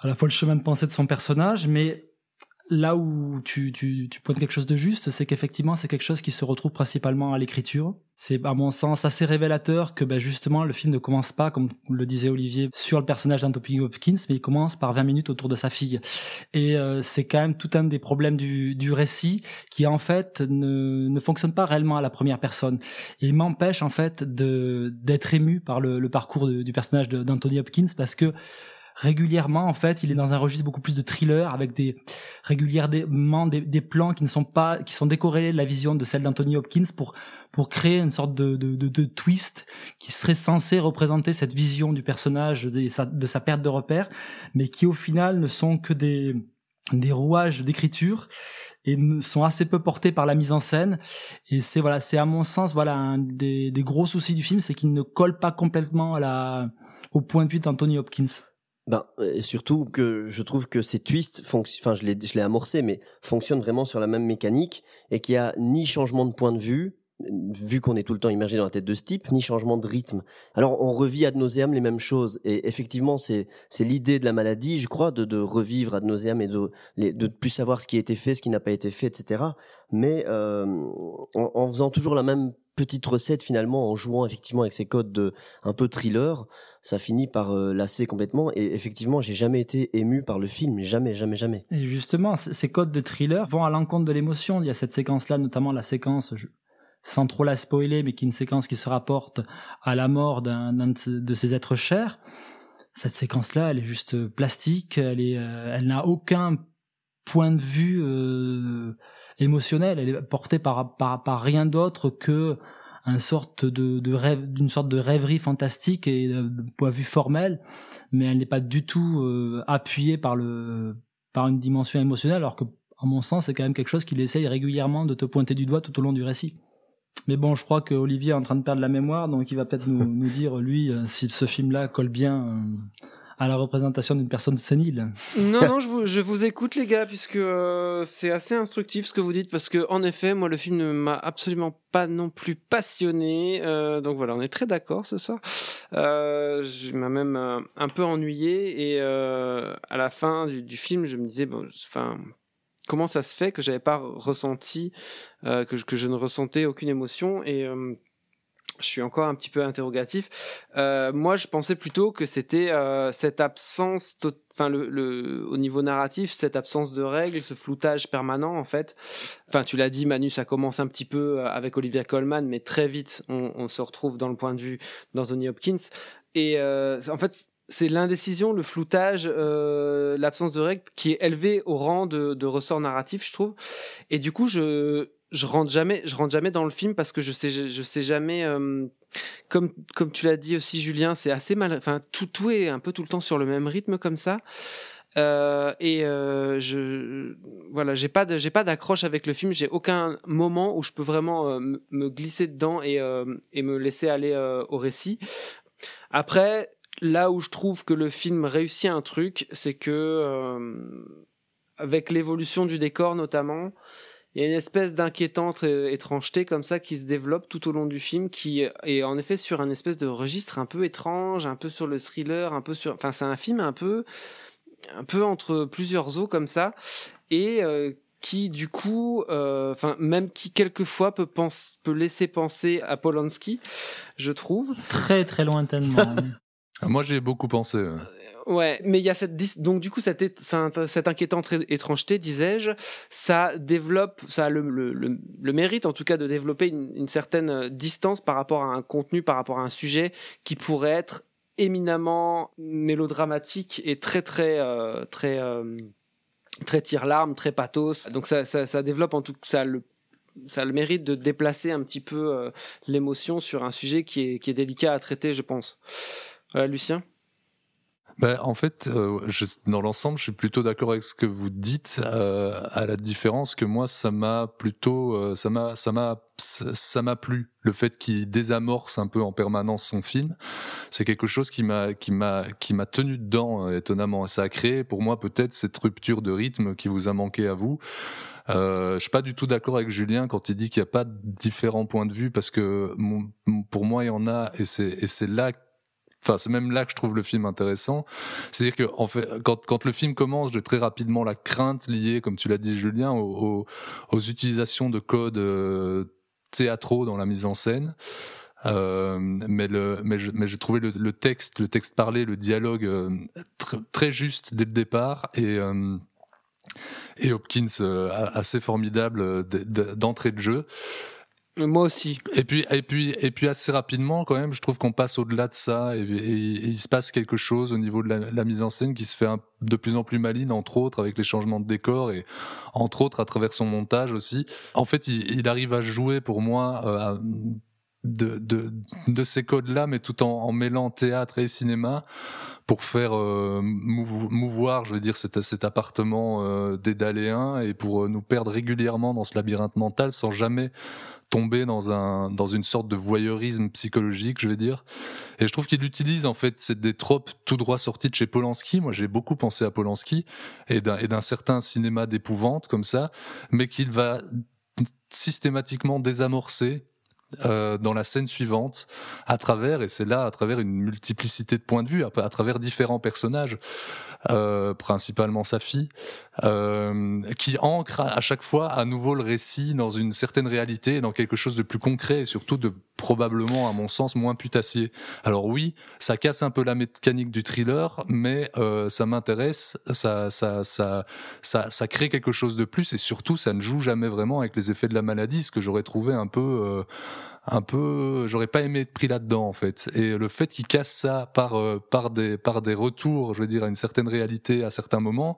à la fois le chemin de pensée de son personnage, mais là où tu, tu, tu pointes quelque chose de juste, c'est qu'effectivement, c'est quelque chose qui se retrouve principalement à l'écriture. C'est, à mon sens, assez révélateur que ben, justement, le film ne commence pas, comme le disait Olivier, sur le personnage d'Anthony Hopkins, mais il commence par 20 minutes autour de sa fille. Et euh, c'est quand même tout un des problèmes du, du récit qui, en fait, ne, ne fonctionne pas réellement à la première personne. Et il m'empêche, en fait, de d'être ému par le, le parcours du personnage d'Anthony Hopkins parce que régulièrement en fait il est dans un registre beaucoup plus de thriller avec des régulièrement des, des plans qui ne sont pas qui sont décorés de la vision de celle d'Anthony Hopkins pour pour créer une sorte de, de, de, de twist qui serait censé représenter cette vision du personnage de sa, de sa perte de repère mais qui au final ne sont que des des rouages d'écriture et sont assez peu portés par la mise en scène. Et c'est voilà c'est à mon sens voilà un des, des gros soucis du film c'est qu'il ne colle pas complètement à la au point de vue d'Anthony Hopkins Ben, et surtout que je trouve que ces twists, enfin je l'ai, je l'ai amorcé, mais fonctionnent vraiment sur la même mécanique et qu'il y a ni changement de point de vue, vu qu'on est tout le temps immergé dans la tête de ce type, ni changement de rythme. Alors on revit ad nauseam les mêmes choses et effectivement c'est c'est l'idée de la maladie, je crois, de, de revivre ad nauseam et de de plus savoir ce qui a été fait, ce qui n'a pas été fait, etc. Mais euh, en, en faisant toujours la même petite recette finalement en jouant effectivement avec ces codes de un peu thriller ça finit par euh, lasser complètement et effectivement j'ai jamais été ému par le film jamais jamais jamais Et justement, ces codes de thriller vont à l'encontre de l'émotion. Il y a cette séquence-là, notamment la séquence, sans trop la spoiler, mais qui est une séquence qui se rapporte à la mort d'un de ces êtres chers. Cette séquence-là, elle est juste plastique. Elle est, euh, elle n'a aucun point de vue euh, émotionnel. Elle est portée par par, par rien d'autre que un sorte de, de rêve, d'une sorte de rêverie fantastique et de, de point de vue formel, mais elle n'est pas du tout euh, appuyée par le par une dimension émotionnelle, alors que, à mon sens, c'est quand même quelque chose qu'il essaye régulièrement de te pointer du doigt tout au long du récit. Mais bon, je crois que Olivier est en train de perdre la mémoire, donc il va peut-être nous, <laughs> nous dire, lui, euh, si ce film-là colle bien euh, à la représentation d'une personne sénile. Non, <laughs> non, je vous, je vous écoute, les gars, puisque euh, c'est assez instructif ce que vous dites, parce que en effet, moi, le film ne m'a absolument pas non plus passionné. euh, donc voilà, on est très d'accord ce soir. Euh, je m'a même euh, un peu ennuyé, et euh, à la fin du, du film, je me disais, bon, enfin. Comment ça se fait que j'avais pas ressenti, euh, que, je, que je ne ressentais aucune émotion et euh, je suis encore un petit peu interrogatif. Euh, moi, je pensais plutôt que c'était euh, cette absence, enfin le, au niveau narratif, cette absence de règles, ce floutage permanent en fait. Enfin, tu l'as dit, Manu, ça commence un petit peu euh, avec Olivia Colman, mais très vite, on, se retrouve dans le point de vue d'Anthony Hopkins. Et en fait, c'est l'indécision, le floutage, l'absence de règles qui est élevée au rang de ressort narratif, je trouve. Et du coup, je je rentre jamais, je rentre jamais dans le film parce que je sais, je, sais jamais. euh, comme comme tu l'as dit aussi, Julien, c'est assez mal. Enfin, tout est un peu tout le temps sur le même rythme comme ça. Euh, et euh, je voilà, j'ai pas j'ai pas d'accroche avec le film. J'ai aucun moment où je peux vraiment me- glisser dedans et me laisser aller au récit. Après, là où je trouve que le film réussit un truc, c'est que avec l'évolution du décor notamment, il y a une espèce d'inquiétante euh, étrangeté comme ça qui se développe tout au long du film, qui est en effet sur un espèce de registre un peu étrange, un peu sur le thriller, un peu sur, enfin c'est un film un peu, un peu entre plusieurs eaux comme ça, et euh, qui du coup, euh, enfin même qui quelquefois peut, pense, peut laisser penser à Polanski, je trouve. Très très lointainement. <laughs> Moi j'ai beaucoup pensé. Ouais, mais il y a cette donc du coup cette, cette inquiétante étrangeté, disais-je, ça développe, ça a le, le, le, le, mérite en tout cas de développer une, une, certaine distance par rapport à un contenu, par rapport à un sujet qui pourrait être éminemment mélodramatique et très très euh, très euh, très tire-larme, très pathos. Donc ça, ça, ça développe en tout ça le ça a le mérite de déplacer un petit peu euh, l'émotion sur un sujet qui est, qui est délicat à traiter, je pense. Voilà, Lucien? Ben, en fait, euh, je, dans l'ensemble, je suis plutôt d'accord avec ce que vous dites, euh, à la différence que moi, ça m'a plutôt, euh, ça m'a, ça m'a, ça m'a plu. Le fait qu'il désamorce un peu en permanence son film, c'est quelque chose qui m'a, qui m'a, qui m'a tenu dedans étonnamment. Ça a créé pour moi peut-être cette rupture de rythme qui vous a manqué à vous. Euh, je suis pas du tout d'accord avec Julien quand il dit qu'il n'y a pas différents points de vue parce que pour moi il y en a et c'est et c'est là enfin c'est même là que je trouve le film intéressant. C'est-à-dire que en fait quand quand le film commence j'ai très rapidement la crainte liée comme tu l'as dit Julien aux, aux, utilisations de codes euh, théâtraux dans la mise en scène. Euh, mais le mais je, mais j'ai trouvé le, le, texte le texte parlé le dialogue euh, très, juste dès le départ. Et euh, et Hopkins euh, assez formidable d'entrée de jeu moi aussi. Et puis, et puis, et puis assez rapidement, quand même, je trouve qu'on passe au-delà de ça et, il se passe quelque chose au niveau de la, mise en scène qui se fait de plus en plus maline, entre autres avec les changements de décor et entre autres à travers son montage aussi. En fait, il, arrive à jouer pour moi euh, de, de, de ces codes-là, mais tout en, en mêlant théâtre et cinéma pour faire euh, mouvoir, je veux dire, cet, cet appartement euh, dédaléen et pour euh, nous perdre régulièrement dans ce labyrinthe mental sans jamais tomber dans un dans une sorte de voyeurisme psychologique, je vais dire. Et je trouve qu'il utilise en fait c'est des tropes tout droit sorties de chez Polanski. Moi, j'ai beaucoup pensé à Polanski et d'un et d'un certain cinéma d'épouvante comme ça, mais qu'il va systématiquement désamorcer euh, dans la scène suivante, à travers, et c'est là, à travers une multiplicité de points de vue, à, travers différents personnages, euh, principalement sa fille, euh, qui ancre à, à chaque fois à nouveau le récit dans une certaine réalité, dans quelque chose de plus concret et surtout de probablement, à mon sens, moins putassier. Alors oui, ça casse un peu la mécanique du thriller, mais euh, ça m'intéresse, ça, ça, ça, ça, ça crée quelque chose de plus et surtout, ça ne joue jamais vraiment avec les effets de la maladie, ce que j'aurais trouvé un peu euh, un peu j'aurais pas aimé être pris là-dedans en fait. Et le fait qu'il casse ça par euh, par des par des retours je veux dire à une certaine réalité à certains moments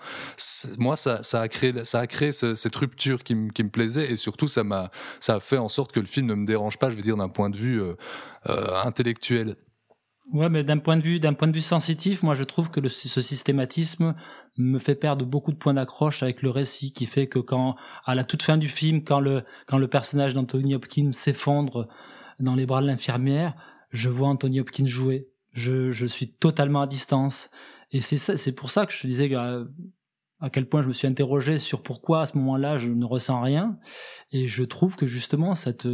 moi ça ça a créé ça a créé ce, cette rupture qui me qui me plaisait. Et surtout ça m'a ça a fait en sorte que le film ne me dérange pas je veux dire d'un point de vue euh, euh, intellectuel Ouais, mais d'un point de vue d'un point de vue sensitif, moi je trouve que le, ce systématisme me fait perdre beaucoup de points d'accroche avec le récit, qui fait que quand à la toute fin du film, quand le quand le personnage d'Anthony Hopkins s'effondre dans les bras de l'infirmière, je vois Anthony Hopkins jouer. Je je suis totalement à distance, et c'est c'est pour ça que je te disais à, à quel point je me suis interrogé sur pourquoi à ce moment-là je ne ressens rien, et je trouve que justement cette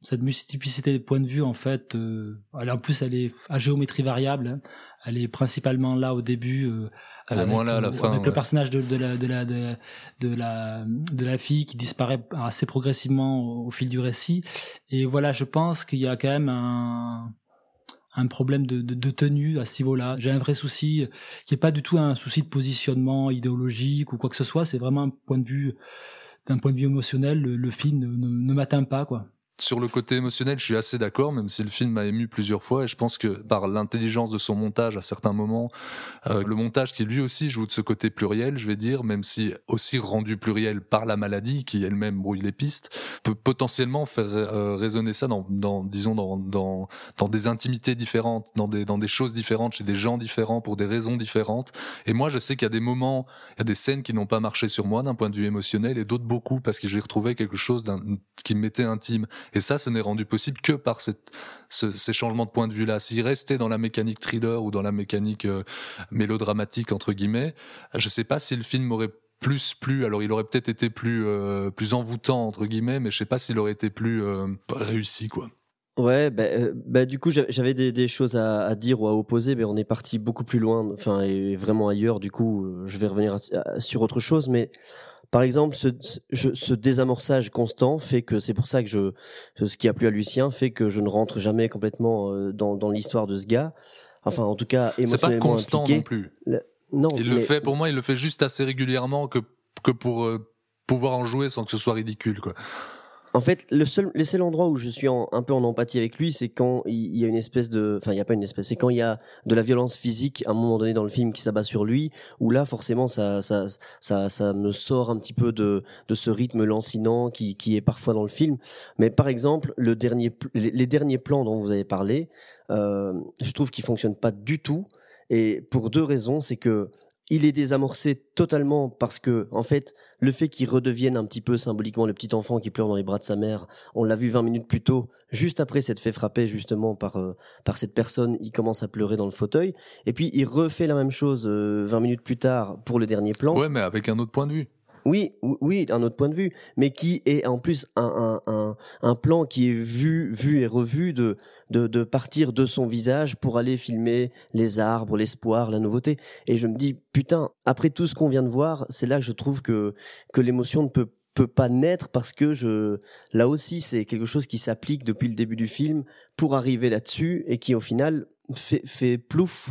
cette multiplicité de points de vue en fait euh, elle, en plus elle est à géométrie variable hein. elle est principalement là au début euh, elle avec, est moins là à la euh, fin avec ouais. le personnage de, de, la, de la de, de la de la fille qui disparaît assez progressivement au, au fil du récit et voilà je pense qu'il y a quand même un un problème de, de, de tenue à ce niveau-là. J'ai un vrai souci qui est pas du tout un souci de positionnement idéologique ou quoi que ce soit. C'est vraiment un point de vue, d'un point de vue émotionnel, le, le film ne, ne, ne m'atteint pas, quoi sur le côté émotionnel, je suis assez d'accord, même si le film m'a ému plusieurs fois. Et je pense que par l'intelligence de son montage, à certains moments, euh, le montage qui lui aussi joue de ce côté pluriel, je vais dire, même si aussi rendu pluriel par la maladie qui elle-même brouille les pistes, peut potentiellement faire euh, résonner ça dans, dans disons, dans, dans, dans des intimités différentes, dans des, dans des choses différentes, chez des gens différents, pour des raisons différentes. Et moi, je sais qu'il y a des moments, il y a des scènes qui n'ont pas marché sur moi d'un point de vue émotionnel, et d'autres beaucoup parce que j'ai retrouvé quelque chose qui m'était intime. Et ça, ce n'est rendu possible que par cette, ce, ces changements de point de vue-là. S'il restait dans la mécanique thriller ou dans la mécanique euh, mélodramatique entre guillemets, je sais pas si le film aurait plus plus alors il aurait peut-être été plus euh, plus envoûtant entre guillemets mais je sais pas s'il aurait été plus euh, réussi quoi Ouais, bah, euh, bah, du coup j'avais des, des, choses à, à, dire ou à opposer, mais on est parti beaucoup plus loin, enfin et vraiment ailleurs. Du coup, je vais revenir sur autre chose, mais par exemple, ce, ce, ce, désamorçage constant fait que c'est pour ça que je, ce qui a plu à Lucien fait que je ne rentre jamais complètement euh, dans, dans l'histoire de ce gars. Enfin, en tout cas, émotionnellement C'est pas constant impliqué. non plus. Non, il mais... le fait pour moi, il le fait juste assez régulièrement que que pour euh, pouvoir en jouer sans que ce soit ridicule, quoi. En fait, le seul, le seul endroit où je suis en, un peu en empathie avec lui, c'est quand il y a une espèce de, enfin, il y a pas une espèce, c'est quand il y a de la violence physique à un moment donné dans le film qui s'abat sur lui, où là, forcément, ça, ça, ça, ça me sort un petit peu de, de ce rythme lancinant qui, qui est parfois dans le film. Mais par exemple, le dernier, les, derniers plans dont vous avez parlé, euh, je trouve qu'ils fonctionnent pas du tout. Et pour deux raisons, c'est que il est désamorcé totalement parce que, en fait, le fait qu'il redevienne un petit peu symboliquement le petit enfant qui pleure dans les bras de sa mère, on l'a vu 20 minutes plus tôt, juste après s'être fait frapper justement par euh, par cette personne, il commence à pleurer dans le fauteuil, et puis il refait la même chose euh, 20 minutes plus tard pour le dernier plan. Ouais, mais avec un autre point de vue. Oui, oui, un autre point de vue, mais qui est en plus un, plan qui est vu, vu et revu de, partir de son visage pour aller filmer les arbres, l'espoir, la nouveauté. Et je me dis, putain, après tout ce qu'on vient de voir, c'est là que je trouve que, que l'émotion ne peut peut pas naître parce que je là aussi c'est quelque chose qui s'applique depuis le début du film pour arriver là-dessus et qui au final fait, plouf.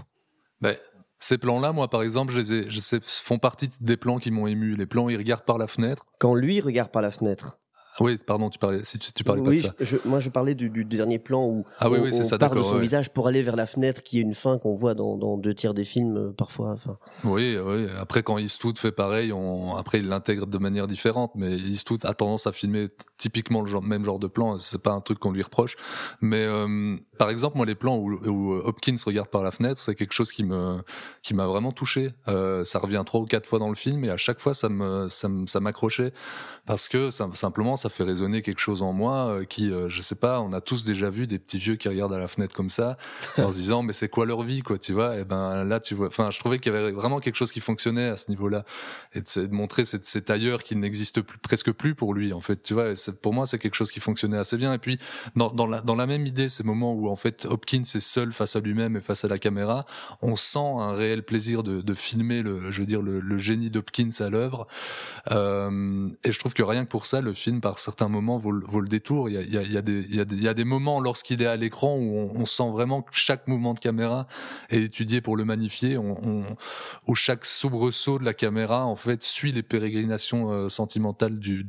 Ben, ces plans-là, moi, par exemple, je les ai, font partie des plans qui m'ont ému. Les plans il regarde par la fenêtre. Quand lui regarde par la fenêtre. Oui, pardon, tu parlais, si tu, tu parlais oui, pas de ça. Je, moi, je parlais du, du dernier plan où ah, oui, on, oui, on ça, part de son ouais. visage pour aller vers la fenêtre, qui est une fin qu'on voit dans, dans, deux tiers des films euh, parfois. Enfin. Oui, oui. Après, quand Eastwood fait pareil, on... après il l'intègre de manière différente, mais Eastwood a tendance à filmer typiquement le genre, même genre de plan. C'est pas un truc qu'on lui reproche, mais euh, par exemple, moi, les plans où, où, Hopkins regarde par la fenêtre, c'est quelque chose qui me qui m'a vraiment touché. Euh, ça revient trois ou quatre fois dans le film, et à chaque fois, ça me ça m'accrochait parce que ça, simplement, ça fait résonner quelque chose en moi euh, qui, euh, je sais pas, on a tous déjà vu des petits vieux qui regardent à la fenêtre comme ça, <laughs> en se disant mais c'est quoi leur vie, quoi, tu vois? Et ben là, tu vois, enfin, je trouvais qu'il y avait vraiment quelque chose qui fonctionnait à ce niveau-là, et de, de montrer cet, cet ailleurs qui n'existe plus, presque plus pour lui, en fait, tu vois? pour moi, c'est quelque chose qui fonctionnait assez bien. Et puis dans, dans la dans la même idée, ces moments où en fait Hopkins est seul face à lui-même et face à la caméra, on sent un réel plaisir de, de filmer le, je veux dire, le, le génie d'Hopkins à l'œuvre. Euh, et je trouve que rien que pour ça, le film, par certains moments, vaut, le détour. Il y a, des, moments lorsqu'il est à l'écran où on, sent vraiment que chaque mouvement de caméra est étudié pour le magnifier, où chaque soubresaut de la caméra, en fait, suit les pérégrinations euh, sentimentales du,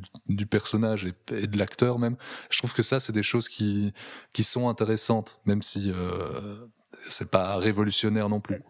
personnage et, de l'acteur même. Je trouve que ça, c'est des choses qui, qui sont intéressantes, même si euh, c'est pas révolutionnaire non plus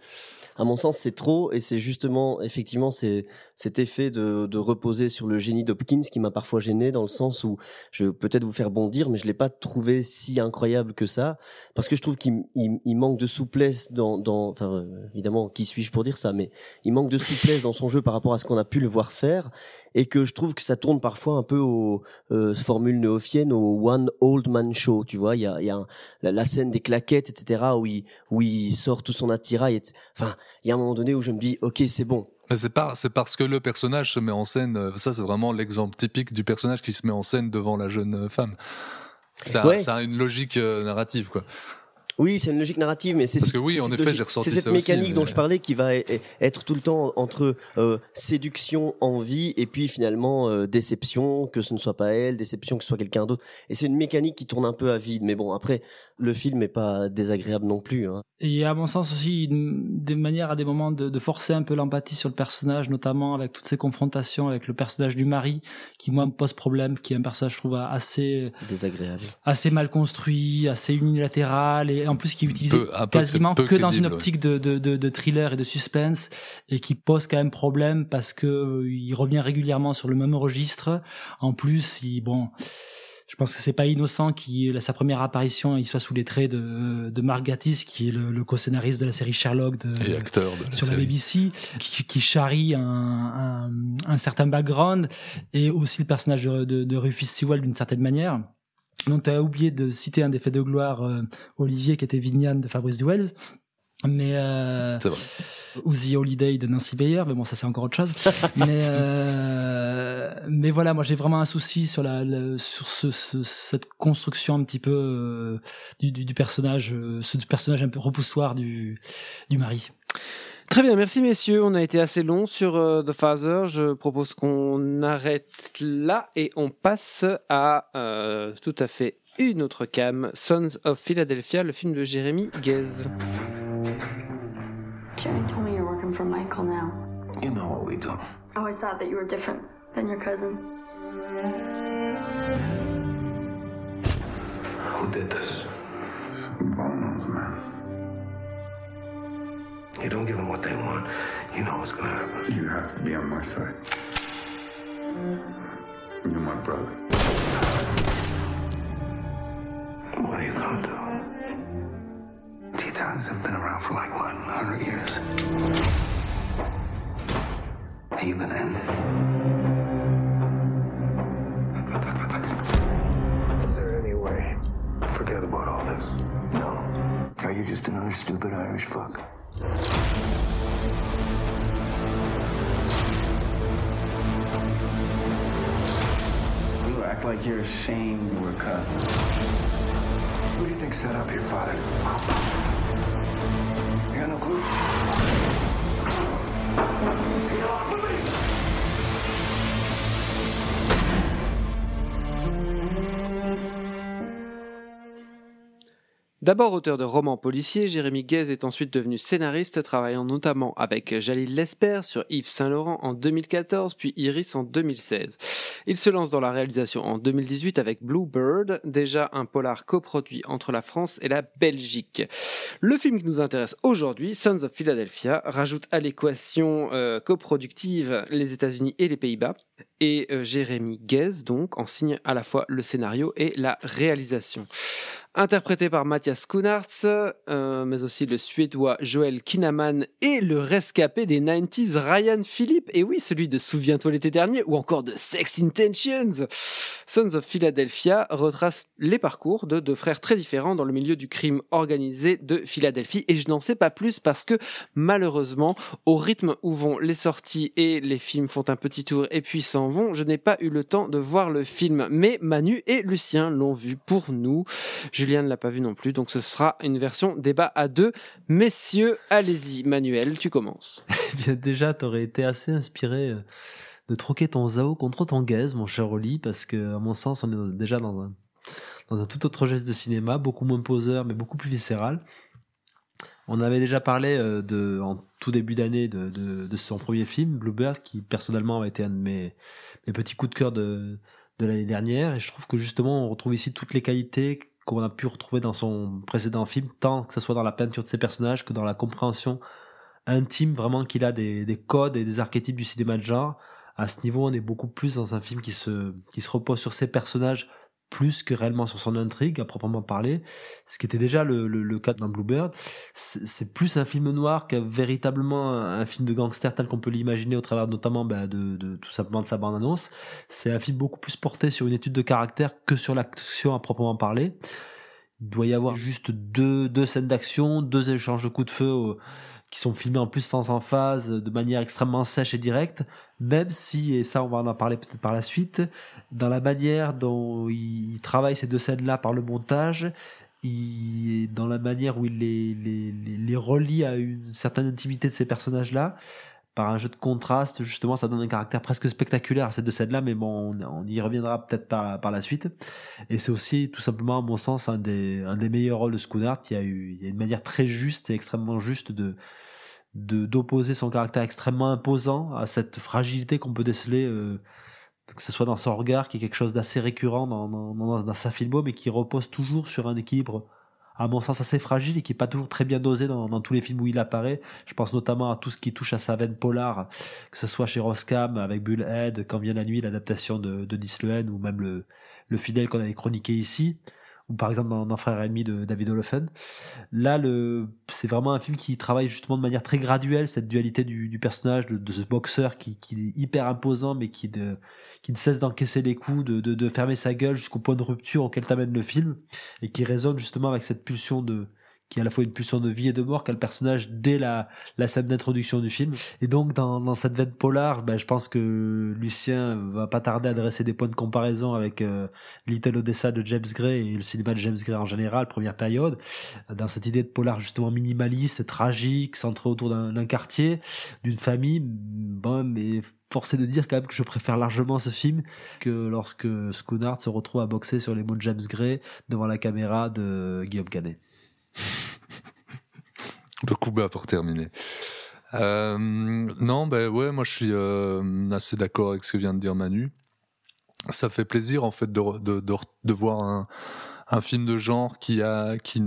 à mon sens, c'est trop, et c'est justement, effectivement, c'est cet effet de, de reposer sur le génie d'Hopkins qui m'a parfois gêné dans le sens où je vais peut-être vous faire bondir, mais je l'ai pas trouvé si incroyable que ça, parce que je trouve qu'il il, il manque de souplesse dans, dans, enfin, évidemment, qui suis-je pour dire ça, mais il manque de souplesse dans son jeu par rapport à ce qu'on a pu le voir faire, et que je trouve que ça tourne parfois un peu aux euh, formule néophienne, au one old man show, tu vois, il y a, y a un, la, la, scène des claquettes, etc., où il, où il sort tout son attirail, enfin, il y a un moment donné où je me dis, ok, c'est bon. C'est pas, c'est parce que le personnage se met en scène. Ça, c'est vraiment l'exemple typique du personnage qui se met en scène devant la jeune femme. Ça, ouais. ça a une logique euh, narrative, quoi. Oui, c'est une logique narrative, mais c'est parce que oui, en effet, j'ai ressenti C'est cette ça mécanique aussi, dont mais... je parlais qui va être tout le temps entre euh, séduction, envie, et puis finalement euh, déception, que ce ne soit pas elle, déception que ce soit quelqu'un d'autre. Et c'est une mécanique qui tourne un peu à vide. Mais bon, après, le film est pas désagréable non plus. Hein. Et il y a à mon sens aussi une, des manières à des moments de, de forcer un peu l'empathie sur le personnage, notamment avec toutes ces confrontations avec le personnage du mari, qui moi me pose problème, qui est un personnage je trouve assez désagréable, assez mal construit, assez unilatéral, et en plus qui utilise peu, quasiment peu que dans une optique de, de, de, de, thriller et de suspense, et qui pose quand même problème parce que euh, il revient régulièrement sur le même registre. En plus, il bon je pense que c'est pas innocent qu'il sa première apparition il soit sous les traits de de Mark Gatiss qui est le, le co-scénariste de la série Sherlock de, et acteur de la sur série. la BBC qui, qui charrie un, un, un, certain background et aussi le personnage de, de, de Rufus Sewell d'une certaine manière Donc tu as oublié de citer un des faits de gloire, euh, Olivier, qui était Vignan de Fabrice Duels. Mais euh, C'est vrai. ou The Holiday de Nancy Bayer, mais bon ça c'est encore autre chose. <laughs> mais euh, mais voilà, moi j'ai vraiment un souci sur la, la- sur ce, ce- cette construction un petit peu euh, du, du, du personnage, euh, ce personnage un peu repoussoir du du mari. Très bien, merci messieurs. On a été assez long sur euh, The Father. Je propose qu'on arrête là et on passe à euh, tout à fait une autre cam, Sons of Philadelphia, le film de Jérémy Guez. Jerry told me you're working for Michael now? You know what we do. I always thought that you were different than your cousin. Who did this? Bones, You don't give them what they want, you know what's gonna happen. You have to be on my side. You're my brother. What are you gonna do? Tetons have been around for like, what, 100 years? Are you gonna end it? Is there any way? Forget about all this. No. Are you just another stupid Irish fuck? You act like you're ashamed we're cousins. Who do you think set up your father? You got no clue? Get off of me! D'abord auteur de romans policiers, Jérémy Guez est ensuite devenu scénariste, travaillant notamment avec Jalil Lesper sur Yves Saint-Laurent en 2014, puis Iris en 2016. Il se lance dans la réalisation en 2018 avec Bluebird, déjà un polar coproduit entre la France et la Belgique. Le film qui nous intéresse aujourd'hui, Sons of Philadelphia, rajoute à l'équation euh, coproductive les États-Unis et les Pays-Bas. Et euh, Jérémy Guez, donc, en signe à la fois le scénario et la réalisation. Interprété par Mathias Kunartz, euh, mais aussi le suédois Joel Kinnaman et le rescapé des 90s Ryan Philippe, et oui, celui de Souviens-toi l'été dernier, ou encore de Sex Intentions. Sons of Philadelphia retrace les parcours de deux frères très différents dans le milieu du crime organisé de Philadelphie, et je n'en sais pas plus parce que malheureusement, au rythme où vont les sorties et les films font un petit tour et puis s'en vont, je n'ai pas eu le temps de voir le film, mais Manu et Lucien l'ont vu pour nous. Julien ne l'a pas vu non plus, donc ce sera une version débat à deux. Messieurs, allez-y, Manuel, tu commences. <laughs> Eh bien, déjà, t'aurais été assez inspiré euh, de troquer ton Zao contre ton Gaze, mon cher Oli, parce que, à mon sens, on est déjà dans un, dans un tout autre geste de cinéma, beaucoup moins poseur, mais beaucoup plus viscéral. On avait déjà parlé euh, de, en tout début d'année de, de, son premier film, Bluebird, qui personnellement a été un de mes, mes petits coups de cœur de, de l'année dernière. Et je trouve que justement, on retrouve ici toutes les qualités qu'on a pu retrouver dans son précédent film, tant que ce soit dans la peinture de ses personnages que dans la compréhension intime, vraiment qu'il a des, des codes et des archétypes du cinéma de genre. À ce niveau, on est beaucoup plus dans un film qui se, qui se repose sur ses personnages plus que réellement sur son intrigue à proprement parler, ce qui était déjà le, le, le cas dans Bluebird. C'est plus un film noir que véritablement un, film de gangster tel qu'on peut l'imaginer au travers notamment bah, de, de tout simplement de sa bande-annonce. C'est un film beaucoup plus porté sur une étude de caractère que sur l'action à proprement parler. Il doit y avoir juste deux, deux scènes d'action, deux échanges de coups de feu qui sont filmés en plus sans emphase, de manière extrêmement sèche et directe, même si, et ça on va en parler peut-être par la suite, dans la manière dont il travaille ces deux scènes-là par le montage, il, dans la manière où il les relie à une certaine intimité de ces personnages-là, par un jeu de contraste, justement, ça donne un caractère presque spectaculaire à ces deux scènes-là, mais bon, on, on y reviendra peut-être par, par la suite. Et c'est aussi, tout simplement, à mon sens, un des, un des meilleurs rôles de Schoonart. Il y a eu, il y a une manière très juste et extrêmement juste de, de, d'opposer son caractère extrêmement imposant à cette fragilité qu'on peut déceler, euh, que ce soit dans son regard, qui est quelque chose d'assez récurrent dans, dans, dans, dans sa filmo, mais qui repose toujours sur un équilibre à mon sens assez fragile et qui est pas toujours très bien dosé dans, tous les films où il apparaît. Je pense notamment à tout ce qui touche à sa veine polar, que ce soit chez Roscam avec Bullhead, Quand vient la nuit, l'adaptation de, de Lehen ou même le, le fidèle qu'on avait chroniqué ici, ou par exemple dans, dans Frère ennemi de David Olofen. Là, le, c'est vraiment un film qui travaille justement de manière très graduelle cette dualité du, du personnage de, de ce boxeur qui, qui est hyper imposant, mais qui, de, qui ne cesse d'encaisser les coups, de, de, de fermer sa gueule jusqu'au point de rupture auquel t'amène le film, et qui résonne justement avec cette pulsion de qui est à la fois une pulsion de vie et de mort qu'a le personnage dès la, la scène d'introduction du film. Et donc dans, dans cette veine polar, ben, je pense que Lucien va pas tarder à dresser des points de comparaison avec euh, Little Odessa de James Gray et le cinéma de James Gray en général, première période, dans cette idée de polar justement minimaliste, tragique, centré autour d'un quartier, d'une famille. Bon, mais forcé de dire quand même que je préfère largement ce film que lorsque Schoonard se retrouve à boxer sur les mots de James Gray devant la caméra de Guillaume Canet. <laughs> Le coup bas pour terminer. Euh, non, ben ouais, moi je suis euh, assez d'accord avec ce que vient de dire Manu. Ça fait plaisir en fait de, de, de, voir un, un film de genre qui a qui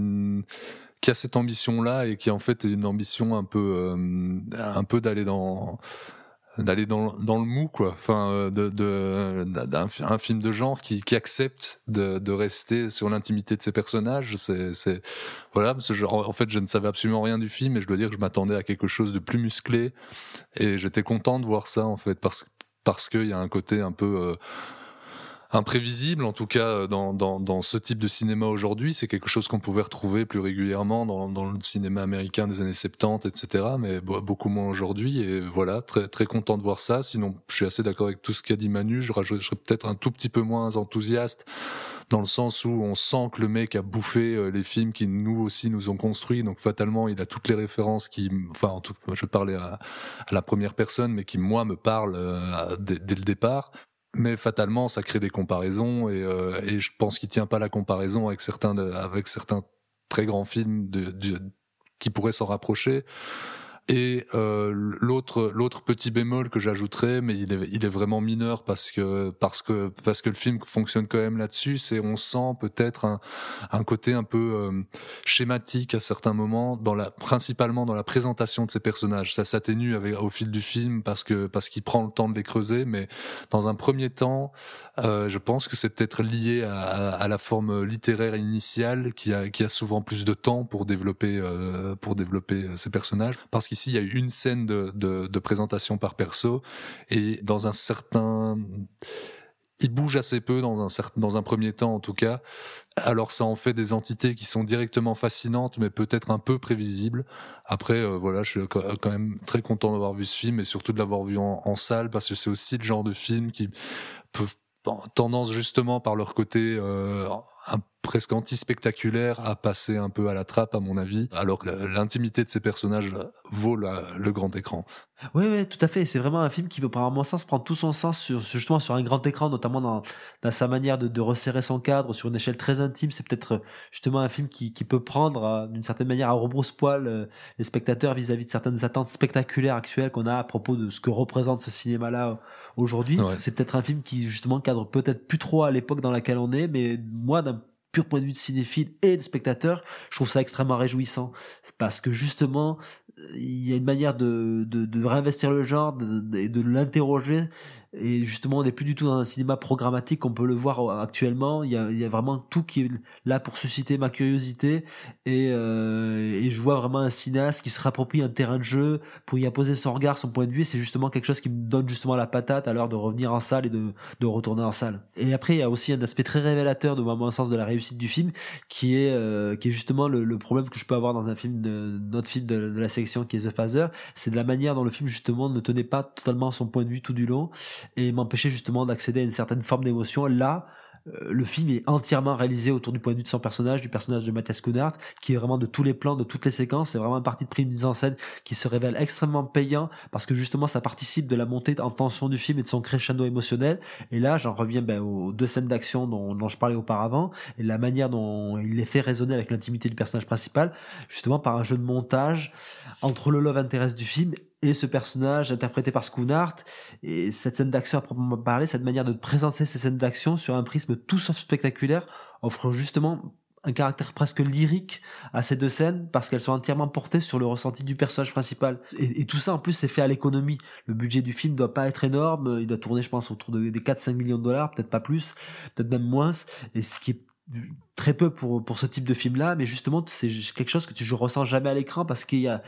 qui a cette ambition là et qui en fait est une ambition un peu euh, un peu d'aller dans d'aller dans, dans le mou quoi. Enfin euh, de d'un un film de genre qui, qui accepte de, de rester sur l'intimité de ses personnages c'est c'est voilà parce que en fait je ne savais absolument rien du film et je dois dire que je m'attendais à quelque chose de plus musclé et j'étais content de voir ça en fait parce parce qu'il y a un côté un peu euh, imprévisible, en tout cas euh, dans, dans, dans ce type de cinéma aujourd'hui. C'est quelque chose qu'on pouvait retrouver plus régulièrement dans, dans le cinéma américain des années 70, etc. Mais beaucoup moins aujourd'hui. Et voilà, très, très content de voir ça. Sinon, je suis assez d'accord avec tout ce qu'a dit Manu. Je, serais peut-être un tout petit peu moins enthousiaste dans le sens où on sent que le mec a bouffé euh, les films qui nous aussi nous ont construits. Donc fatalement, il a toutes les références qui, enfin, en tout, je parlais à, la première personne, mais qui moi me parlent euh, dès le départ mais fatalement ça crée des comparaisons et, euh, et je pense qu'il tient pas la comparaison avec certains avec certains très grands films de qui pourraient s'en rapprocher et euh, l'autre l'autre petit bémol que j'ajouterais, mais il est il est vraiment mineur parce que parce que parce que le film fonctionne quand même là-dessus, c'est on sent peut-être un, un côté un peu euh, schématique à certains moments dans la principalement dans la présentation de ces personnages. Ça s'atténue au fil du film parce que parce qu'il prend le temps de les creuser, mais dans un premier temps, euh, je pense que c'est peut-être lié à, à, à, la forme littéraire initiale qui a qui a souvent plus de temps pour développer euh, pour développer ces personnages parce qu'ici il y a eu une scène de, présentation par perso et dans un certain il bouge assez peu dans un certain, dans un premier temps en tout cas. Alors ça en fait des entités qui sont directement fascinantes, mais peut-être un peu prévisibles. Après, euh, voilà, je suis quand même très content d'avoir vu ce film et surtout de l'avoir vu en, salle parce que c'est aussi le genre de film qui peut tendance justement par leur côté euh, un, presque anti-spectaculaire à passer un peu à la trappe à mon avis, alors que l'intimité de ces personnages vaut la, le grand écran. Oui, oui, tout à fait. C'est vraiment un film qui, par mon sens, prend tout son sens sur, justement sur un grand écran, notamment dans, dans sa manière de, de, resserrer son cadre sur une échelle très intime. C'est peut-être justement un film qui, qui peut prendre d'une certaine manière à rebrousse-poil euh, les spectateurs vis-à-vis -vis de certaines attentes spectaculaires actuelles qu'on a à propos de ce que représente ce cinéma-là aujourd'hui. Ouais. C'est peut-être un film qui justement cadre peut-être plus trop à l'époque dans laquelle on est, mais moi, d'un pur point de vue de cinéphile et de spectateur, je trouve ça extrêmement réjouissant. Parce que justement, il y a une manière de, de, de réinvestir le genre et de, de l'interroger et justement on n'est plus du tout dans un cinéma programmatique qu'on peut le voir actuellement. Il y a, vraiment tout qui est là pour susciter ma curiosité. Et, euh, et je vois vraiment un cinéaste qui se rapproprie un terrain de jeu pour y apposer son regard son point de vue. C'est justement quelque chose qui me donne justement la patate à l'heure de revenir en salle et de, de retourner en salle. Et après il y a aussi un aspect très révélateur de mon sens de la réussite du film qui est euh, qui est justement le, le, problème que je peux avoir dans un film de notre film de, de la section qui est The Phaser c'est de la manière dont le film justement ne tenait pas totalement son point de vue tout du long et m'empêcher justement d'accéder à une certaine forme d'émotion. Là, euh, le film est entièrement réalisé autour du point de vue de son personnage, du personnage de Mathias Kunart, qui est vraiment de tous les plans, de toutes les séquences. C'est vraiment un parti de prime mise en scène qui se révèle extrêmement payant parce que justement ça participe de la montée en tension du film et de son crescendo émotionnel. Et là, j'en reviens ben, aux deux scènes d'action dont, dont, je parlais auparavant et la manière dont il les fait résonner avec l'intimité du personnage principal, justement par un jeu de montage entre le love interest du film et ce personnage interprété par Schoonart et cette scène d'action à proprement parler, cette manière de présenter ces scènes d'action sur un prisme tout sauf spectaculaire offre justement un caractère presque lyrique à ces deux scènes parce qu'elles sont entièrement portées sur le ressenti du personnage principal. Et, tout ça en plus c'est fait à l'économie. Le budget du film doit pas être énorme, il doit tourner je pense autour de, des 4-5 millions de dollars, peut-être pas plus, peut-être même moins. Et ce qui est très peu pour pour ce type de film là mais justement c'est quelque chose que tu je ressens jamais à l'écran parce qu'il y a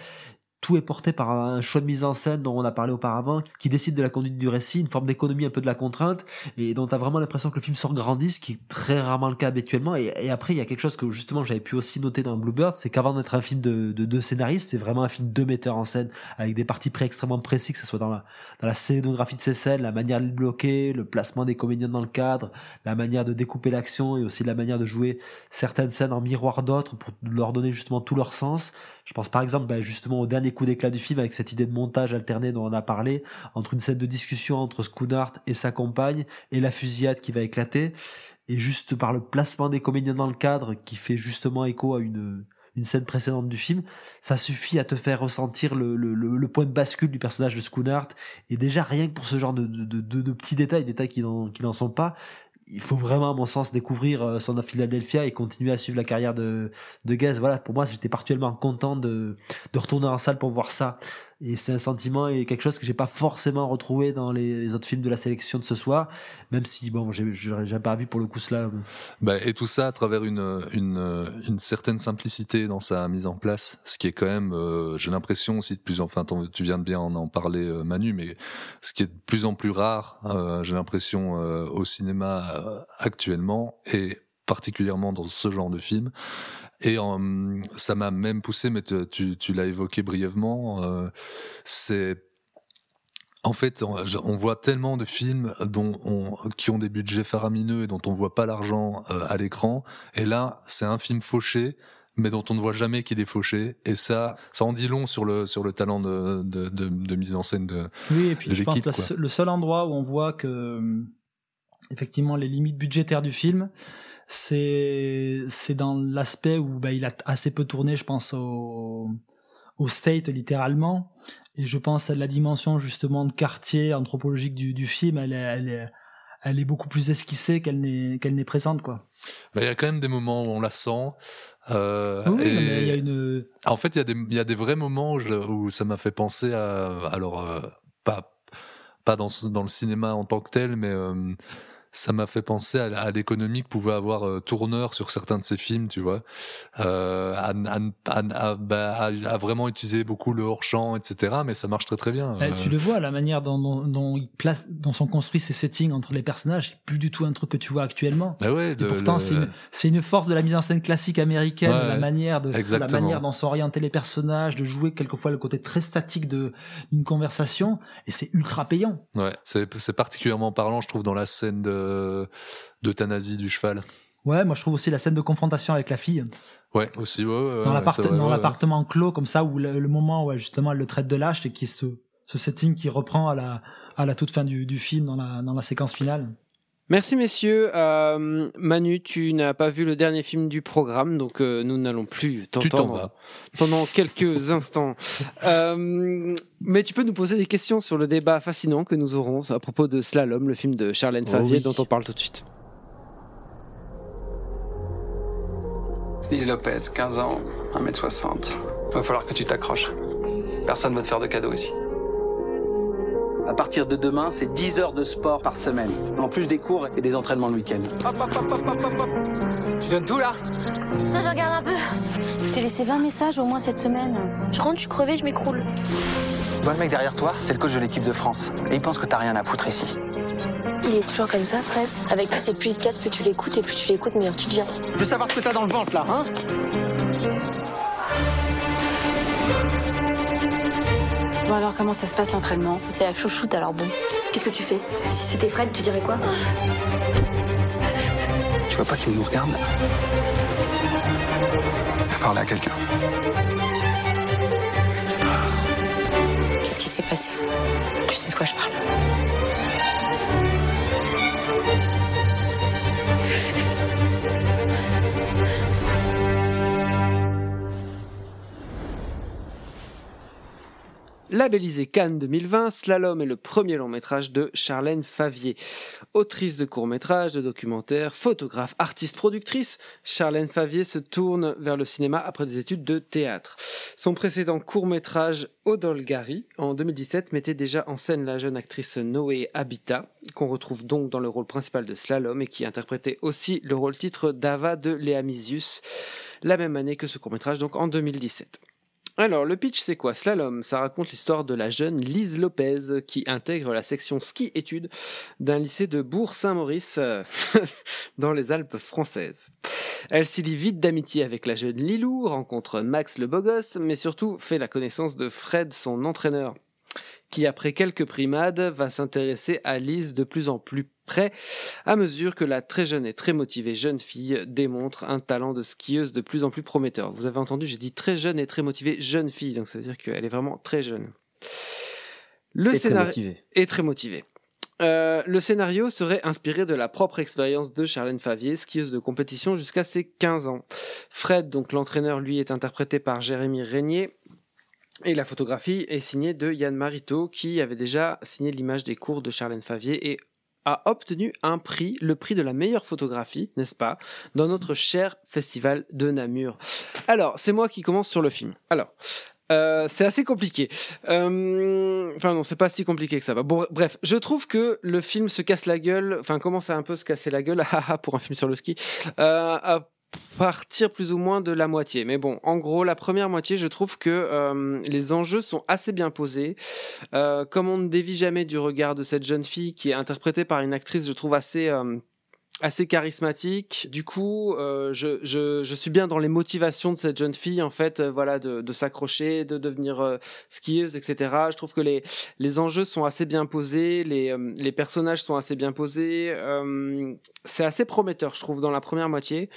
tout est porté par un choix de mise en scène dont on a parlé auparavant, qui décide de la conduite du récit, une forme d'économie un peu de la contrainte, et dont tu as vraiment l'impression que le film sort grandit, ce qui est très rarement le cas habituellement. Et, après, il y a quelque chose que justement j'avais pu aussi noter dans Bluebird, c'est qu'avant d'être un film de, de deux scénaristes, c'est vraiment un film de metteurs en scène, avec des parties près extrêmement précis, que ce soit dans la, dans la scénographie de ces scènes, la manière de les bloquer, le placement des comédiens dans le cadre, la manière de découper l'action, et aussi la manière de jouer certaines scènes en miroir d'autres pour leur donner justement tout leur sens. Je pense par exemple bah, justement au dernier coup d'éclat du film avec cette idée de montage alterné dont on a parlé, entre une scène de discussion entre Schoonart et sa compagne et la fusillade qui va éclater, et juste par le placement des comédiens dans le cadre qui fait justement écho à une une scène précédente du film, ça suffit à te faire ressentir le, le, point de bascule du personnage de Schoonart. Et déjà, rien que pour ce genre de, de, de, petits détails, détails qui n'en sont pas, il faut vraiment, à mon sens, découvrir euh, Son Philadelphia et continuer à suivre la carrière de, de. Voilà, pour moi, j'étais particulièrement content de, de retourner en salle pour voir ça. Et c'est un sentiment et quelque chose que j'ai pas forcément retrouvé dans les, autres films de la sélection de ce soir, même si bon, j'ai pas vu pour le coup cela. Bah, et tout ça à travers une, une, une certaine simplicité dans sa mise en place, ce qui est quand même, euh, j'ai l'impression aussi de plus, enfin, tu viens de bien en, en parler euh, Manu, mais ce qui est de plus en plus rare, euh, j'ai l'impression au cinéma actuellement et particulièrement dans ce genre de film, et euh, ça m'a même poussé, mais tu, tu l'as évoqué brièvement, euh, c'est en fait, on, voit tellement de films dont on, qui ont des budgets faramineux et dont on voit pas l'argent euh, à l'écran. Et là, c'est un film fauché, mais dont on ne voit jamais qu'il est fauché. Et ça, ça en dit long sur le sur le talent de de, de, de mise en scène de oui. Et puis je pense que le seul endroit où on voit que effectivement les limites budgétaires du film, c'est c'est dans l'aspect où bah, il a assez peu tourné, je pense au au state littéralement, et je pense à la dimension justement de quartier anthropologique du, du film, elle est, elle est elle est beaucoup plus esquissée qu'elle n'est qu'elle n'est présente quoi. Bah, il y a quand même des moments où on la sent. Euh, oui, et... mais il y a une. En fait, il y a des il y a des vrais moments où, où ça m'a fait penser à alors euh, pas pas dans dans le cinéma en tant que tel, mais euh, ça m'a fait penser à, l'économie que pouvait avoir euh, Tourneur sur certains de ses films, tu vois, euh, à, à, bah, à, vraiment utiliser beaucoup le hors champ, etc. Mais ça marche très très bien. Eh, tu le vois, la manière dont, dont, dont, il place, dont sont construits ces settings entre les personnages, c'est plus du tout un truc que tu vois actuellement. Ah ouais, Et pourtant, c'est une, une, force de la mise en scène classique américaine, la manière de, la manière dont sont orientés les personnages, de jouer quelquefois le côté très statique de d'une conversation, et c'est ultra payant. Ouais, c'est particulièrement parlant, je trouve, dans la scène de d'euthanasie du cheval. Ouais, moi je trouve aussi la scène de confrontation avec la fille. Ouais, aussi. Ouais, dans l'appartement clos comme ça où le, moment où justement elle le traite de lâche et qui est ce, ce setting qui reprend à la à la toute fin du, du film dans la dans la séquence finale. Merci messieurs. Euh, Manu, tu n'as pas vu le dernier film du programme, donc euh, nous n'allons plus t'entendre pendant quelques instants. <laughs> Euh, mais tu peux nous poser des questions sur le débat fascinant que nous aurons à propos de Slalom, le film de Charlène oh Favier dont on parle tout de suite. Lise Lopez, 15 ans, 1m60. Va falloir que tu t'accroches. Personne va te faire de cadeaux ici. À partir de demain, c'est 10 heures de sport par semaine, en plus des cours et des entraînements le week-end. Hop, hop, hop, hop, hop, hop. Tu donnes tout là Non, je regarde un peu. Je t'ai laissé 20 messages au moins cette semaine. Je rentre, je suis crevé, je m'écroule. Tu vois le mec derrière toi, c'est le coach de l'équipe de France. Et il pense que t'as rien à foutre ici. Il est toujours comme ça, Fred. Avec plus et plus il te casse, plus tu l'écoutes, et plus tu l'écoutes, meilleur tu deviens. Je veux savoir ce que t'as dans le ventre là, hein Bon alors comment ça se passe l'entraînement? C'est la chouchoute alors bon. Qu'est-ce que tu fais? Si c'était Fred, tu dirais quoi? Tu vois pas qu'il nous regarde? T'as parlé à quelqu'un. Qu'est-ce qui s'est passé? Tu sais de quoi je parle? Labellisé Cannes 2020, Slalom est le premier long métrage de Charlène Favier. Autrice de courts-métrages, de documentaires, photographe, artiste, productrice, Charlène Favier se tourne vers le cinéma après des études de théâtre. Son précédent court-métrage Odolgari en 2017 mettait déjà en scène la jeune actrice Noé Habitat, qu'on retrouve donc dans le rôle principal de Slalom et qui interprétait aussi le rôle titre d'Ava de Léa Misius la même année que ce court-métrage, donc en 2017. Alors, le pitch, c'est quoi? Slalom, ça raconte l'histoire de la jeune Lise Lopez qui intègre la section ski-études d'un lycée de Bourg-Saint-Maurice euh, <laughs> dans les Alpes françaises. Elle s'y lie vite d'amitié avec la jeune Lilou, rencontre Max le beau gosse, mais surtout fait la connaissance de Fred, son entraîneur, qui après quelques primades va s'intéresser à Lise de plus en plus près à mesure que la très jeune et très motivée jeune fille démontre un talent de skieuse de plus en plus prometteur. Vous avez entendu, j'ai dit très jeune et très motivée jeune fille, donc ça veut dire qu'elle est vraiment très jeune. Le scénario est très motivé. Euh, le scénario serait inspiré de la propre expérience de Charlène Favier, skieuse de compétition jusqu'à ses 15 ans. Fred, donc l'entraîneur, lui, est interprété par Jérémy Régnier. Et la photographie est signée de Yann Marito, qui avait déjà signé l'image des cours de Charlène Favier et a obtenu un prix, le prix de la meilleure photographie, n'est-ce pas, dans notre cher festival de Namur. Alors, c'est moi qui commence sur le film. Alors, euh, c'est assez compliqué. Euh, Enfin non, c'est pas si compliqué que ça. Bon, bref, je trouve que le film se casse la gueule, enfin commence à un peu se casser la gueule, haha, <laughs> pour un film sur le ski, euh, partir plus ou moins de la moitié. Mais bon, en gros, la première moitié, je trouve que euh, les enjeux sont assez bien posés. Euh, comme on ne dévie jamais du regard de cette jeune fille qui est interprétée par une actrice, je trouve assez euh, assez charismatique. Du coup, euh, je, je, suis bien dans les motivations de cette jeune fille, en fait, euh, voilà, de, s'accrocher, de devenir euh, skieuse, etc. Je trouve que les, les enjeux sont assez bien posés, les, les personnages sont assez bien posés. c'est assez prometteur, je trouve, dans la première moitié,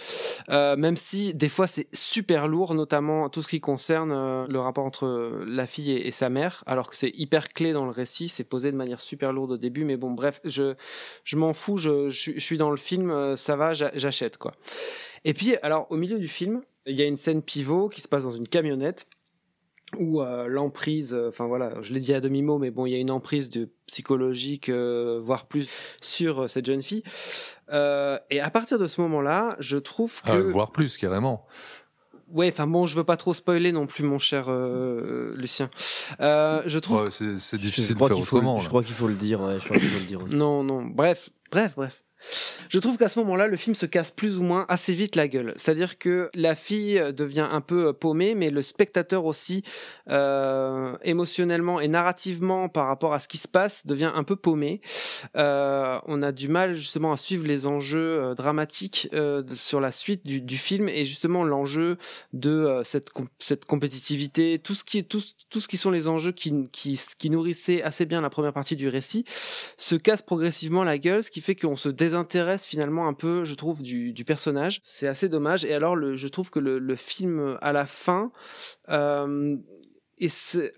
même si des fois c'est super lourd, notamment tout ce qui concerne le rapport entre la fille et, et sa mère, alors que c'est hyper clé dans le récit, c'est posé de manière super lourde au début, mais bon, bref, je, je m'en fous, je, je, je suis dans le film, euh, ça va, j'a- j'achète quoi. Et puis, alors, au milieu du film, il y a une scène pivot qui se passe dans une camionnette où euh, l'emprise, euh, enfin voilà, je l'ai dit à demi-mot, mais bon, il y a une emprise de psychologique, euh, voire plus, sur euh, cette jeune fille. Euh, et à partir de ce moment-là, je trouve que... Ah, voire plus, carrément. Ouais, enfin bon, je veux pas trop spoiler non plus, mon cher euh, Lucien. Euh, je trouve... Ouais, c'est Je difficile de faire qu'il faut, autrement. je crois qu'il faut le dire. Ouais, je crois qu'il faut le dire aussi. Non, non, bref, bref, bref. Je trouve qu'à ce moment-là, le film se casse plus ou moins assez vite la gueule. C'est-à-dire que la fille devient un peu paumée, mais le spectateur aussi, euh, émotionnellement et narrativement par rapport à ce qui se passe, devient un peu paumé. Euh, on a du mal justement à suivre les enjeux euh, dramatiques euh, sur la suite du, film et justement l'enjeu de euh, cette, com- cette compétitivité, tout ce qui tout, tout ce qui sont les enjeux qui nourrissaient assez bien la première partie du récit, se casse progressivement la gueule, ce qui fait qu'on se désintéresse finalement un peu, je trouve, du, personnage. C'est assez dommage. Et alors, je trouve que le, film à la fin. Euh, et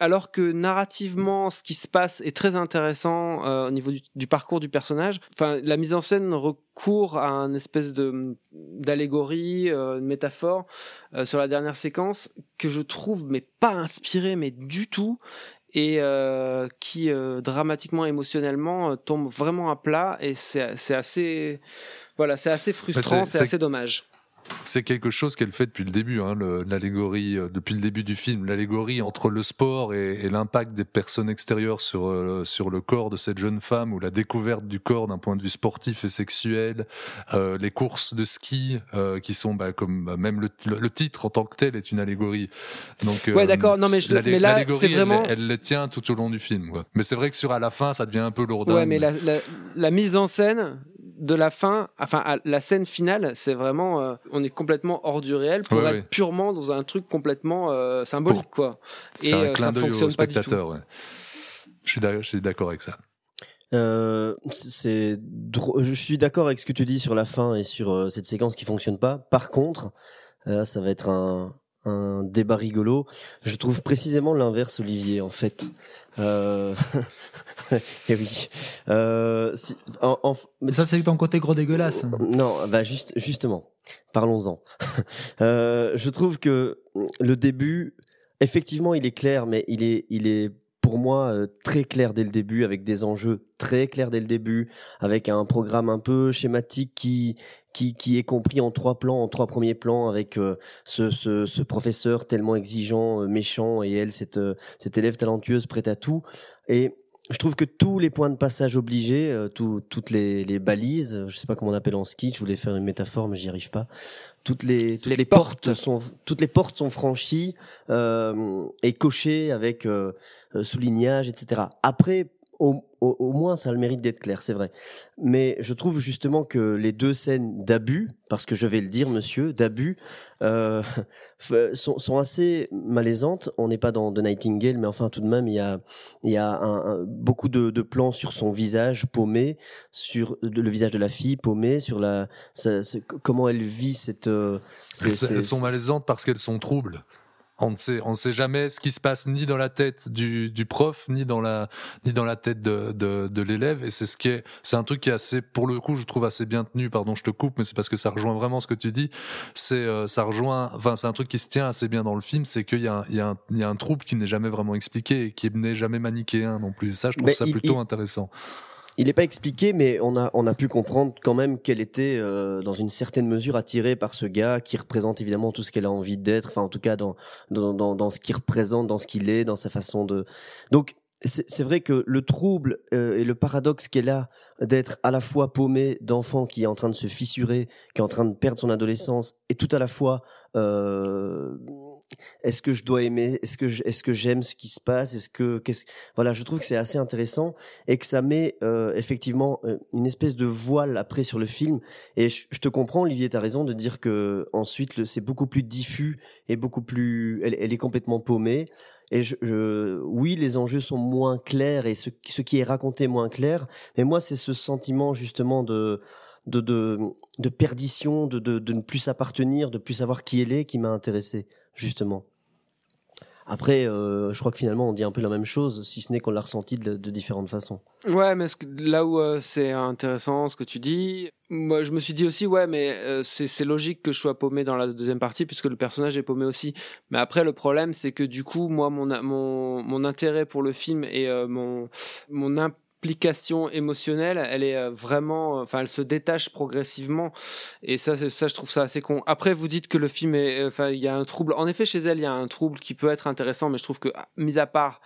alors que narrativement, ce qui se passe est très intéressant euh, au niveau du, parcours du personnage. La mise en scène recourt à un espèce d'allégorie, euh, une métaphore euh, sur la dernière séquence que je trouve mais pas inspirée, mais du tout et euh, qui euh, dramatiquement émotionnellement euh, tombe vraiment à plat. Et c'est assez voilà c'est assez frustrant c'est- assez dommage C'est quelque chose qu'elle fait depuis le début, hein, l'allégorie, euh, depuis le début du film, l'allégorie entre le sport et, et l'impact des personnes extérieures sur, euh, sur le corps de cette jeune femme, ou la découverte du corps d'un point de vue sportif et sexuel, euh, les courses de ski, qui sont, bah, comme bah, même le, le, le titre en tant que tel est une allégorie. Donc, Ouais, d'accord, non, mais je mais là, c'est elle- vraiment- elle, le tient tout au long du film. quoi. Mais c'est vrai que sur à la fin, ça devient un peu lourdin. ouais mais la, la, la mise en scène de la fin enfin à la scène finale c'est vraiment euh, on est complètement hors du réel pour Ouais, être ouais. purement dans un truc complètement euh, symbolique quoi C'est un euh, clin ça d'œil au du tout spectateur. ouais. Je suis d'accord avec ça. Euh, c'est je suis d'accord avec ce que tu dis sur la fin et sur euh, cette séquence qui fonctionne pas. Par contre, euh, ça va être un, un débat rigolo. Je trouve précisément l'inverse, Olivier, en fait. Euh... <laughs> et oui. Euh, si- en- en- Mais ça, c'est ton côté gros dégueulasse. non, bah juste, justement, parlons-en. <laughs> euh, je trouve que le début, effectivement, il est clair, mais il est, il est, pour moi euh, très clair dès le début, avec des enjeux très clairs dès le début, avec un programme un peu schématique qui qui, qui est compris en trois plans, en trois premiers plans, avec euh, ce, ce, ce, professeur tellement exigeant, euh, méchant, et elle, cette, cette élève talentueuse, prête à tout. Et je trouve que tous les points de passage obligés, euh, toutes les, les, balises, je sais pas comment on appelle en ski, je voulais faire une métaphore mais j'y arrive pas. Toutes les toutes les, portes. sont toutes les portes sont franchies euh, et cochées avec euh, soulignage, etc. Après, au, au, moins ça a le mérite d'être clair, c'est vrai. Mais je trouve justement que les deux scènes d'abus, parce que je vais le dire, monsieur, d'abus, euh, <laughs> sont, sont, assez malaisantes. On n'est pas dans The Nightingale, mais enfin tout de même, il y a, il y a un, beaucoup de, de, plans sur son visage paumé, sur le visage de la fille paumé, sur la, comment elle vit cette. Euh, elles sont malaisantes parce qu'elles sont troubles on ne sait, on ne sait jamais ce qui se passe ni dans la tête du, du prof, ni dans la, ni dans la tête de, de, de l'élève. Et c'est ce qui est, c'est un truc qui est assez, pour le coup, je trouve assez bien tenu. Pardon, je te coupe, mais c'est parce que ça rejoint vraiment ce que tu dis. C'est, euh, ça rejoint, enfin, c'est un truc qui se tient assez bien dans le film, c'est qu'il y a, il y a un, il y a un trouble qui n'est jamais vraiment expliqué et qui n'est jamais manichéen non plus. Et ça, je trouve ça plutôt intéressant. Il n'est pas expliqué, mais on a on a pu comprendre quand même qu'elle était euh, dans une certaine mesure attirée par ce gars qui représente évidemment tout ce qu'elle a envie d'être. Enfin, en tout cas dans dans dans, dans ce qu'il représente, dans ce qu'il est, dans sa façon de. Donc c'est vrai que le trouble euh, et le paradoxe qu'elle a d'être à la fois paumée d'enfant qui est en train de se fissurer, qui est en train de perdre son adolescence, et tout à la fois euh, est-ce que je dois aimer est-ce que est-ce que j'aime ce qui se passe est-ce que qu'est-ce voilà je trouve que c'est assez intéressant et que ça met euh, effectivement euh, une espèce de voile après sur le film et je, te comprends Olivier as raison de dire que ensuite c'est beaucoup plus diffus et beaucoup plus elle, elle est complètement paumée et je, je, oui, les enjeux sont moins clairs et ce, ce qui est raconté moins clair. Mais moi, c'est ce sentiment justement de de, de, de perdition, de, de, de ne plus s'appartenir, de plus savoir qui elle est, qui m'a intéressé justement. Après, euh, je crois que finalement, on dit un peu la même chose, si ce n'est qu'on l'a ressenti de, différentes façons. Ouais, mais là où euh, c'est intéressant ce que tu dis, moi je me suis dit aussi, ouais, mais euh, c'est logique que je sois paumé dans la deuxième partie puisque le personnage est paumé aussi. Mais après, le problème, c'est que du coup, moi, mon, mon, mon intérêt pour le film et mon, mon implication émotionnelle, elle est euh, vraiment, euh, enfin, elle se détache progressivement. Et ça, ça, je trouve ça assez con. Après, vous dites que le film est, euh, enfin, il y a un trouble. En effet, chez elle, il y a un trouble qui peut être intéressant, mais je trouve que, mis à part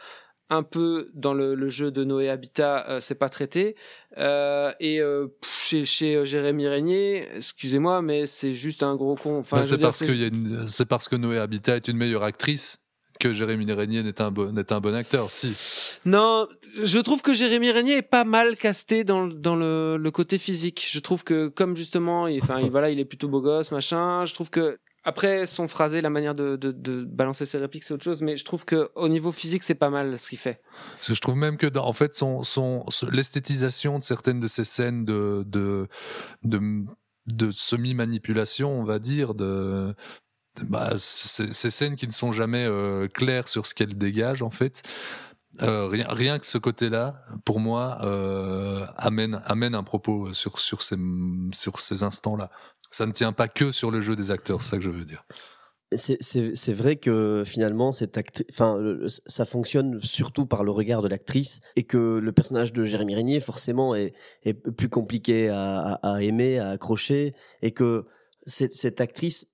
un peu dans le, jeu de Noé Habitat, c'est pas traité. et chez, chez Jérémy Régnier, excusez-moi, mais c'est juste un gros con. Enfin, c'est parce, que c'est parce que Noé Habitat est une meilleure actrice que Jérémy Régnier n'est un, bon, un bon acteur, si. Non, je trouve que Jérémy Régnier est pas mal casté dans, dans le, le côté physique. Je trouve que, comme justement, il, enfin, il, <laughs> voilà, il est plutôt beau gosse, machin, je trouve que après, son phrasé, la manière de, de, de balancer ses répliques, c'est autre chose, mais je trouve que au niveau physique, c'est pas mal ce qu'il fait. Parce que je trouve même que, dans, en fait, son, son, l'esthétisation de certaines de ces scènes de, de, de, de semi-manipulation, on va dire, de, bah, ces scènes qui ne sont jamais euh, claires sur ce qu'elles dégagent en fait. Euh, rien, rien que ce côté-là, pour moi, euh, amène amène un propos sur sur ces sur ces instants-là. Ça ne tient pas que sur le jeu des acteurs, c'est ça que je veux dire. C'est vrai que finalement cette enfin ça fonctionne surtout par le regard de l'actrice et que le personnage de Jérémy Régnier forcément est, est plus compliqué à, à, à aimer, à accrocher et que cette actrice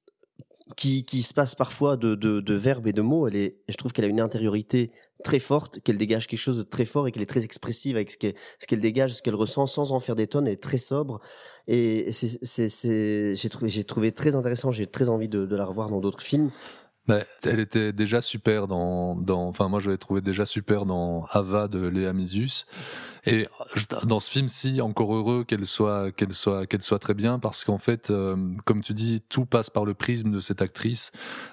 qui, qui se passe parfois de, de, verbes et de mots. Elle est, je trouve qu'elle a une intériorité très forte, qu'elle dégage quelque chose de très fort et qu'elle est très expressive avec ce qu'elle, dégage, ce qu'elle ressent, sans en faire des tonnes. Elle est très sobre. Et j'ai trouvé, trouvé très intéressant. J'ai très envie de, la revoir dans d'autres films. Bah, elle était déjà super dans, dans, enfin moi je l'ai trouvé déjà super dans Ava de Léa Misius. Et dans ce film-ci, encore heureux qu'elle soit, qu'elle soit, qu'elle soit très bien, parce qu'en fait, euh, comme tu dis, tout passe par le prisme de cette actrice,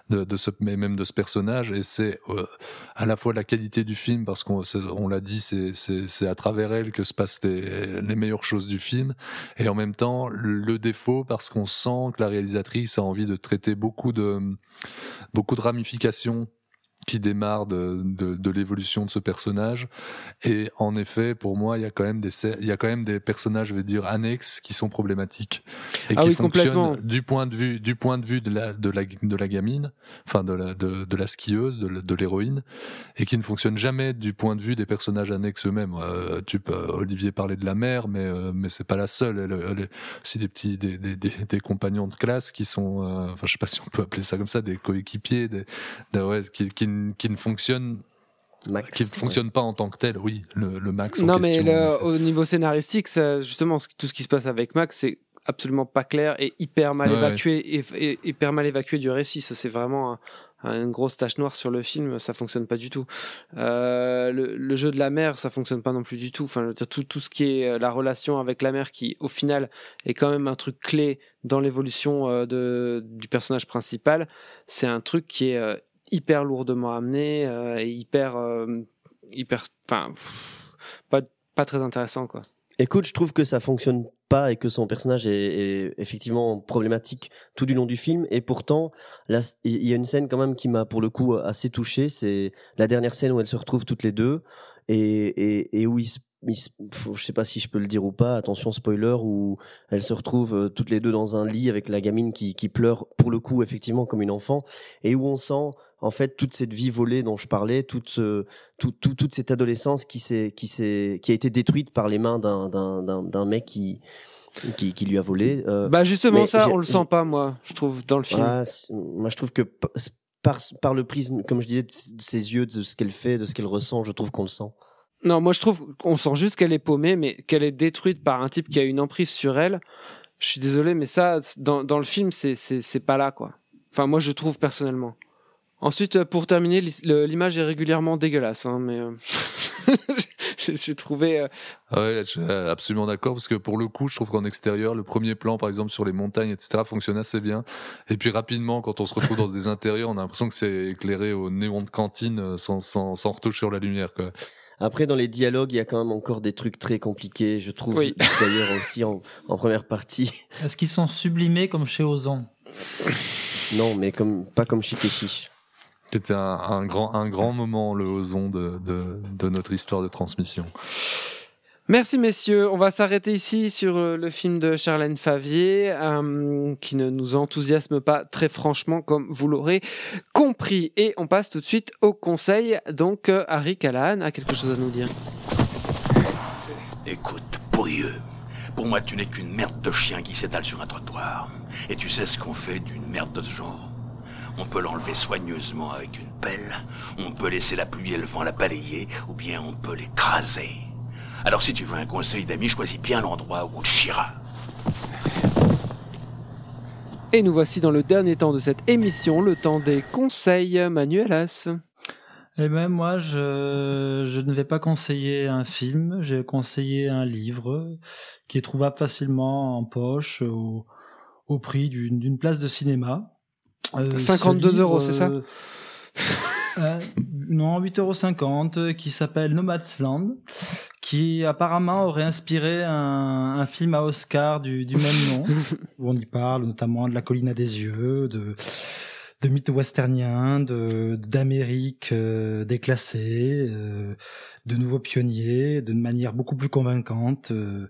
de, ce, mais même de ce personnage, et c'est euh, à la fois la qualité du film, parce qu'on, on l'a dit, c'est à travers elle que se passent les, les meilleures choses du film, et en même temps le défaut, parce qu'on sent que la réalisatrice a envie de traiter beaucoup de, beaucoup de ramifications qui démarre de, de, de l'évolution de ce personnage. Et en effet, pour moi, il y a quand même des, il y a quand même des personnages, je vais dire, annexes qui sont problématiques et Ah qui oui, fonctionnent du point de vue, du point de vue de la, de la, de la gamine, enfin de la, de, de la skieuse, de, l'héroïne, et qui ne fonctionnent jamais du point de vue des personnages annexes eux-mêmes. Euh, tu peux, Olivier parlait de la mère, mais euh, mais c'est pas la seule. Elle, elle est aussi des petits, des, des, des, des compagnons de classe qui sont, euh, enfin je sais pas si on peut appeler ça comme ça, des coéquipiers, des, des- ouais, qui, qui, ne- qui ne fonctionnent qui ne fonctionnent pas en tant que tel, oui, le, le Max. en Non, mais le- en au niveau scénaristique, ça, justement, tout ce qui se passe avec Max, c'est absolument pas clair et hyper mal Ouais, ouais. évacué et, et hyper mal évacué du récit. Ça, c'est vraiment un- un- une grosse tache noire sur le film. Ça fonctionne pas du tout. Euh, le, le jeu de la mère, ça fonctionne pas non plus du tout. Enfin, tout, tout ce qui est euh, la relation avec la mère, qui au final est quand même un truc clé dans l'évolution euh, de, du personnage principal, c'est un truc qui est euh, hyper lourdement amené euh, et hyper, euh, hyper, enfin, pas, pas très intéressant quoi. Écoute, je trouve que ça fonctionne pas et que son personnage est, est effectivement problématique tout du long du film. Et pourtant, là, il y a une scène quand même qui m'a pour le coup assez touché. C'est la dernière scène où elles se retrouvent toutes les deux et, et, et où ils se- faut- je sais pas si je peux le dire ou pas, attention spoiler, où elles se retrouvent euh, toutes les deux dans un lit avec la gamine qui, qui pleure pour le coup effectivement comme une enfant, et où on sent en fait toute cette vie volée dont je parlais, toute ce, tout, tout- toute cette adolescence qui s'est qui s'est qui a été détruite par les mains d'un d'un d'un mec qui qui, qui lui a volé. euh, Bah justement ça, on le sent pas moi, je trouve dans le film. ah, moi, je trouve que par, par le prisme, comme je disais, de ses yeux, de ce qu'elle fait, de ce qu'elle ressent, je trouve qu'on le sent. Non, moi je trouve qu'on sent juste qu'elle est paumée, mais qu'elle est détruite par un type qui a une emprise sur elle. Je suis désolé, mais ça, dans, dans le film, c'est- pas là, quoi. Enfin, moi je trouve personnellement. Ensuite, euh, pour terminer, l'image est régulièrement dégueulasse, hein, mais euh, <laughs> j'ai trouvé. euh, Ah je suis absolument d'accord parce que pour le coup, je trouve qu'en extérieur, le premier plan, par exemple sur les montagnes, etc., fonctionne assez bien. Et puis rapidement, quand on se retrouve dans des <laughs> intérieurs, on a l'impression que c'est éclairé au néon de cantine euh, sans, sans, sans retouche sur la lumière. Quoi. Après, dans les dialogues, il y a quand même encore des trucs très compliqués, je trouve. Oui. <laughs> D'ailleurs aussi en, en première partie. <laughs> Est-ce qu'ils sont sublimés comme chez Ozon Non, mais comme pas comme et Chiche. C'était un, un grand, un grand moment, le ozon de, de, de notre histoire de transmission. Merci messieurs, on va s'arrêter ici sur euh, le film de Charlène Favier, euh, qui ne nous enthousiasme pas très franchement, comme vous l'aurez compris. Et on passe tout de suite au conseil. Donc euh, Harry Callahan a quelque chose à nous dire. Écoute, pourrieux. Pour moi, tu n'es qu'une merde de chien qui s'étale sur un trottoir. Et tu sais ce qu'on fait d'une merde de ce genre? On peut l'enlever soigneusement avec une pelle, on peut laisser la pluie et le vent la balayer, ou bien on peut l'écraser. Alors si tu veux un conseil d'ami, choisis bien l'endroit où on te chiera. Et nous voici dans le dernier temps de cette émission, le temps des conseils Manuelas. Eh ben moi, je, je ne vais pas conseiller un film, j'ai conseillé un livre qui est trouvable facilement en poche au, au prix d'une place de cinéma. Euh, 52 ce euros, c'est ça <laughs> euh, euh, Non, 8,50 euros, qui s'appelle Nomadland, qui apparemment aurait inspiré un, un film à Oscar du, du même nom, <laughs> où on y parle notamment de la colline à des yeux, de de mythes westerniens, de d'Amérique euh, déclassée, euh, de nouveaux pionniers, de manière beaucoup plus convaincante euh,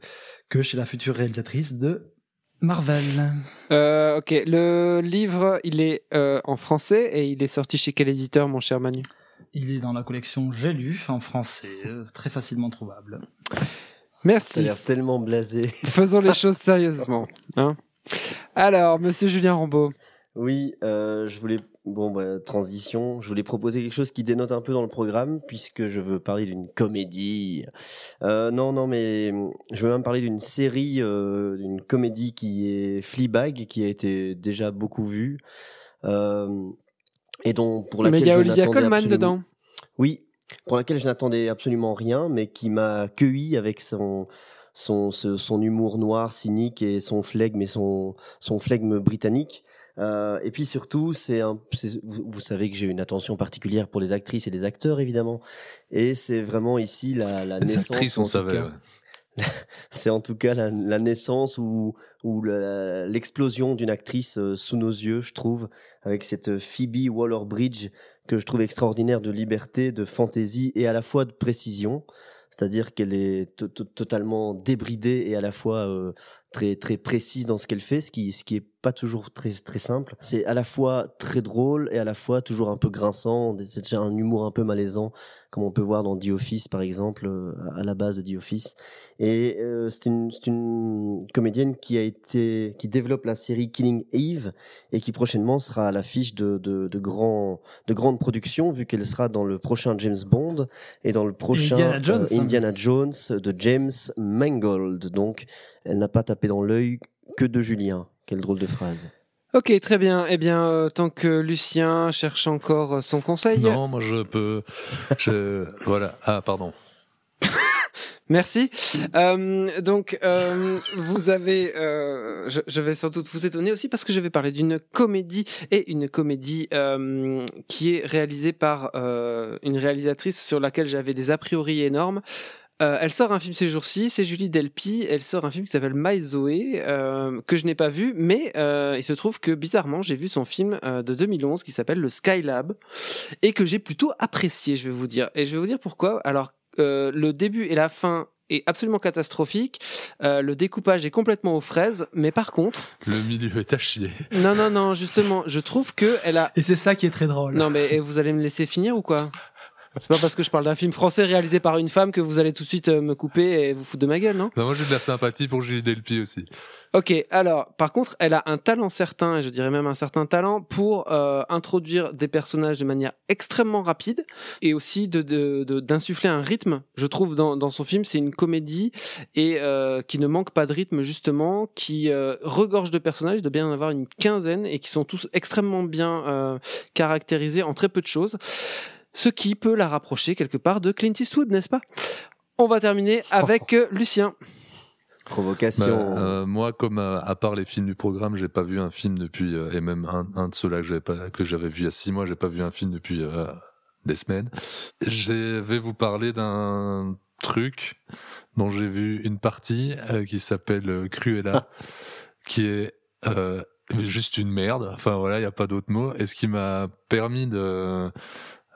que chez la future réalisatrice de Marvel. Euh, ok, le livre, il est euh, en français et il est sorti chez quel éditeur, mon cher Manu? Il est dans la collection J'ai lu en français, euh, très facilement trouvable. Ça a Merci. l'air tellement blasé. Faisons les choses sérieusement. Hein Alors, monsieur Julien Rambaud. Oui, euh, je voulais bon bah, transition. Je voulais proposer quelque chose qui dénote un peu dans le programme puisque je veux parler d'une comédie. Euh, non, non, mais hum, je veux même parler d'une série, euh, d'une comédie qui est Fleabag, qui a été déjà beaucoup vue euh, et dont pour Mais laquelle il y a je Olivia n'attendais Colman absolument- dedans. Oui, pour laquelle je n'attendais absolument rien, mais qui m'a accueilli avec son son ce- son humour noir, cynique et son flegme et son son flegme britannique. Euh, et puis surtout, c'est un, vous, vous savez que j'ai une attention particulière pour les actrices et les acteurs évidemment, et c'est vraiment ici la, la Les naissance. actrices, on savait. cas- ouais. <laughs> c'est en tout cas la, la naissance ou, ou l'explosion d'une actrice euh, sous nos yeux, je trouve, avec cette Phoebe Waller-Bridge que je trouve extraordinaire de liberté, de fantaisie et à la fois de précision. C'est-à-dire qu'elle est to- to- totalement débridée et à la fois euh, très très précise dans ce qu'elle fait, ce qui ce qui est pas toujours très très simple. C'est à la fois très drôle et à la fois toujours un peu grinçant. C'est déjà un humour un peu malaisant, comme on peut voir dans The Office par exemple, euh, à la base de The Office. Et euh, c'est une c'est une comédienne qui a été qui développe la série Killing Eve et qui prochainement sera à l'affiche de de de grands de grandes productions vu qu'elle sera dans le prochain James Bond et dans le prochain Indiana Jones, euh, hein. Indiana Jones de James Mangold. Donc, elle n'a pas tapé dans l'œil que de Julien. Quelle drôle de phrase. Ok, très bien. Eh bien, euh, tant que Lucien cherche encore euh, son conseil. Non, moi je peux. Je... <laughs> voilà. Ah, pardon. <laughs> Merci. Euh, donc, euh, vous avez, euh, je, je vais sans doute vous étonner aussi parce que je vais parler d'une comédie et une comédie euh, qui est réalisée par euh, une réalisatrice sur laquelle j'avais des a priori énormes. Euh, elle sort un film ces jours-ci, c'est Julie Delpy. Elle sort un film qui s'appelle My Zoé, euh, que je n'ai pas vu, mais euh, il se trouve que bizarrement, j'ai vu son film euh, de 2011 qui s'appelle Le Skylab et que j'ai plutôt apprécié, je vais vous dire. Et je vais vous dire pourquoi. Alors, euh, le début et la fin est absolument catastrophique. Euh, le découpage est complètement aux fraises, mais par contre, Le milieu est à chier. non, non, non, justement, je trouve que elle a. Et c'est ça qui est très drôle. Non, mais vous allez me laisser finir ou quoi? C'est pas parce que je parle d'un film français réalisé par une femme que vous allez tout de suite euh, me couper et vous foutre de ma gueule, non? Non, moi j'ai de la sympathie pour Julie Delpy aussi. Ok, alors, par contre, elle a un talent certain, et je dirais même un certain talent, pour euh, introduire des personnages de manière extrêmement rapide, et aussi de, de- de- d'insuffler un rythme. Je trouve dans, dans son film, c'est une comédie, et euh, qui ne manque pas de rythme, justement, qui euh, regorge de personnages, il doit bien en avoir une quinzaine, et qui sont tous extrêmement bien euh, caractérisés en très peu de choses, ce qui peut la rapprocher quelque part de Clint Eastwood, n'est-ce pas? On va terminer avec euh, Lucien. Provocation. Bah, euh, moi, comme euh, à part les films du programme, j'ai pas vu un film depuis euh, et même un, un de ceux-là que j'avais pas que j'avais vu il y a six mois, j'ai pas vu un film depuis euh, des semaines. Je vais vous parler d'un truc dont j'ai vu une partie euh, qui s'appelle euh, Cruella, qui est euh, juste une merde. Enfin voilà, il y a pas d'autre mot. Et ce qui m'a permis de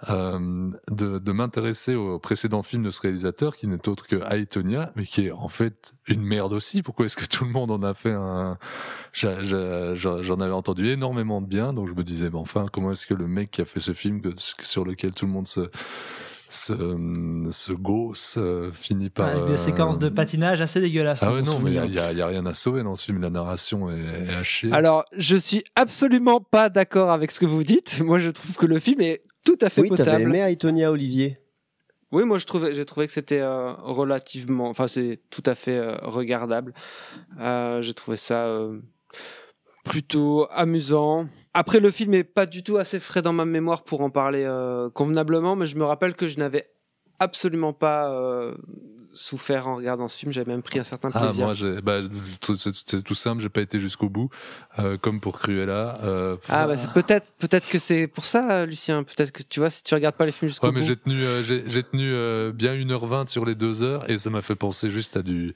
euh, de, de m'intéresser au précédent film de ce réalisateur qui n'est autre que Aitonia, mais qui est en fait une merde aussi. Pourquoi est-ce que tout le monde en a fait un J'en avais entendu énormément de bien, donc je me disais, mais enfin, comment est-ce que le mec qui a fait ce film que, sur lequel tout le monde se se, se gausse euh, finit par des euh, séquences de patinage assez dégueulasses. ah ouais non mais il souvenir. y a, rien à sauver dans ce film la narration est, est à chier Alors, je suis absolument pas d'accord avec ce que vous dites. Moi, je trouve que le film est tout à fait Oui, t'avais potable. aimé Aitonia Olivier. Oui, moi, je trouvais, j'ai trouvé que c'était euh, relativement, enfin, c'est tout à fait euh, regardable. Euh, j'ai trouvé ça euh, plutôt amusant. Après, le film est pas du tout assez frais dans ma mémoire pour en parler euh, convenablement, mais je me rappelle que je n'avais absolument pas euh, souffert en regardant ce film. J'avais même pris un certain Ah, plaisir. moi, j'ai- bah, c'est tout simple, j'ai pas été jusqu'au bout, euh, comme pour Cruella. Euh, Ah bah c'est peut-être peut-être que c'est pour ça Lucien peut-être que tu vois si tu regardes pas les films jusqu'au Ouais, mais bout j'ai tenu, j'ai tenu bien 1h20 sur les deux heures et ça m'a fait penser juste à du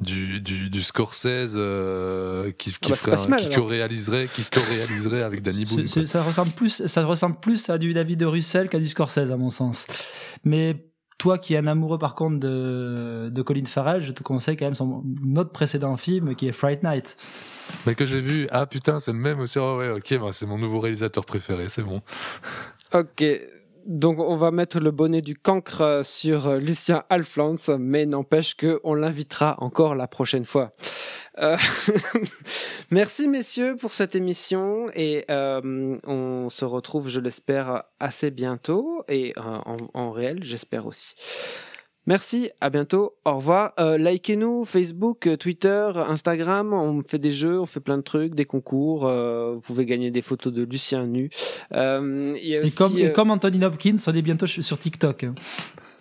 du du, du Scorsese euh, qui qui, bah, ferait un- mal, qui co-réaliserait qui co-réaliserait avec Danny Boone. ça ressemble plus, ça ressemble plus à du David de Russell qu'à du Scorsese à mon sens. Mais toi qui es un amoureux par contre de, de Colin Farrell, je te conseille quand même son autre précédent film qui est Fright Night. Mais que j'ai vu, ah putain, c'est le même aussi. Ah ouais, ok, bah, c'est mon nouveau réalisateur préféré, c'est bon. Ok, donc on va mettre le bonnet du cancre sur Lucien Alflans, mais n'empêche que on l'invitera encore la prochaine fois. Euh, <laughs> Merci messieurs pour cette émission et euh, on se retrouve, je l'espère, assez bientôt et euh, en, en réel, j'espère aussi. Merci, à bientôt, au revoir. Euh, Likez-nous, Facebook, euh, Twitter, Instagram, on fait des jeux, on fait plein de trucs, des concours, euh, vous pouvez gagner des photos de Lucien nu. Euh, il y a Et aussi, comme, et comme Anthony Hopkins, on est bientôt sur TikTok. hein.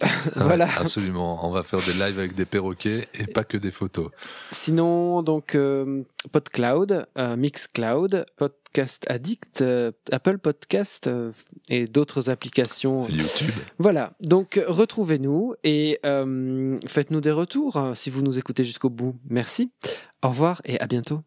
<laughs> voilà. Ouais, absolument. On va faire des lives avec des perroquets et pas que des photos. Sinon, donc, euh, PodCloud, euh, Mixcloud, Podcast Addict, euh, Apple Podcast euh, et d'autres applications. YouTube. Voilà. Donc, retrouvez-nous et euh, faites-nous des retours euh, si vous nous écoutez jusqu'au bout. Merci. Au revoir et à bientôt.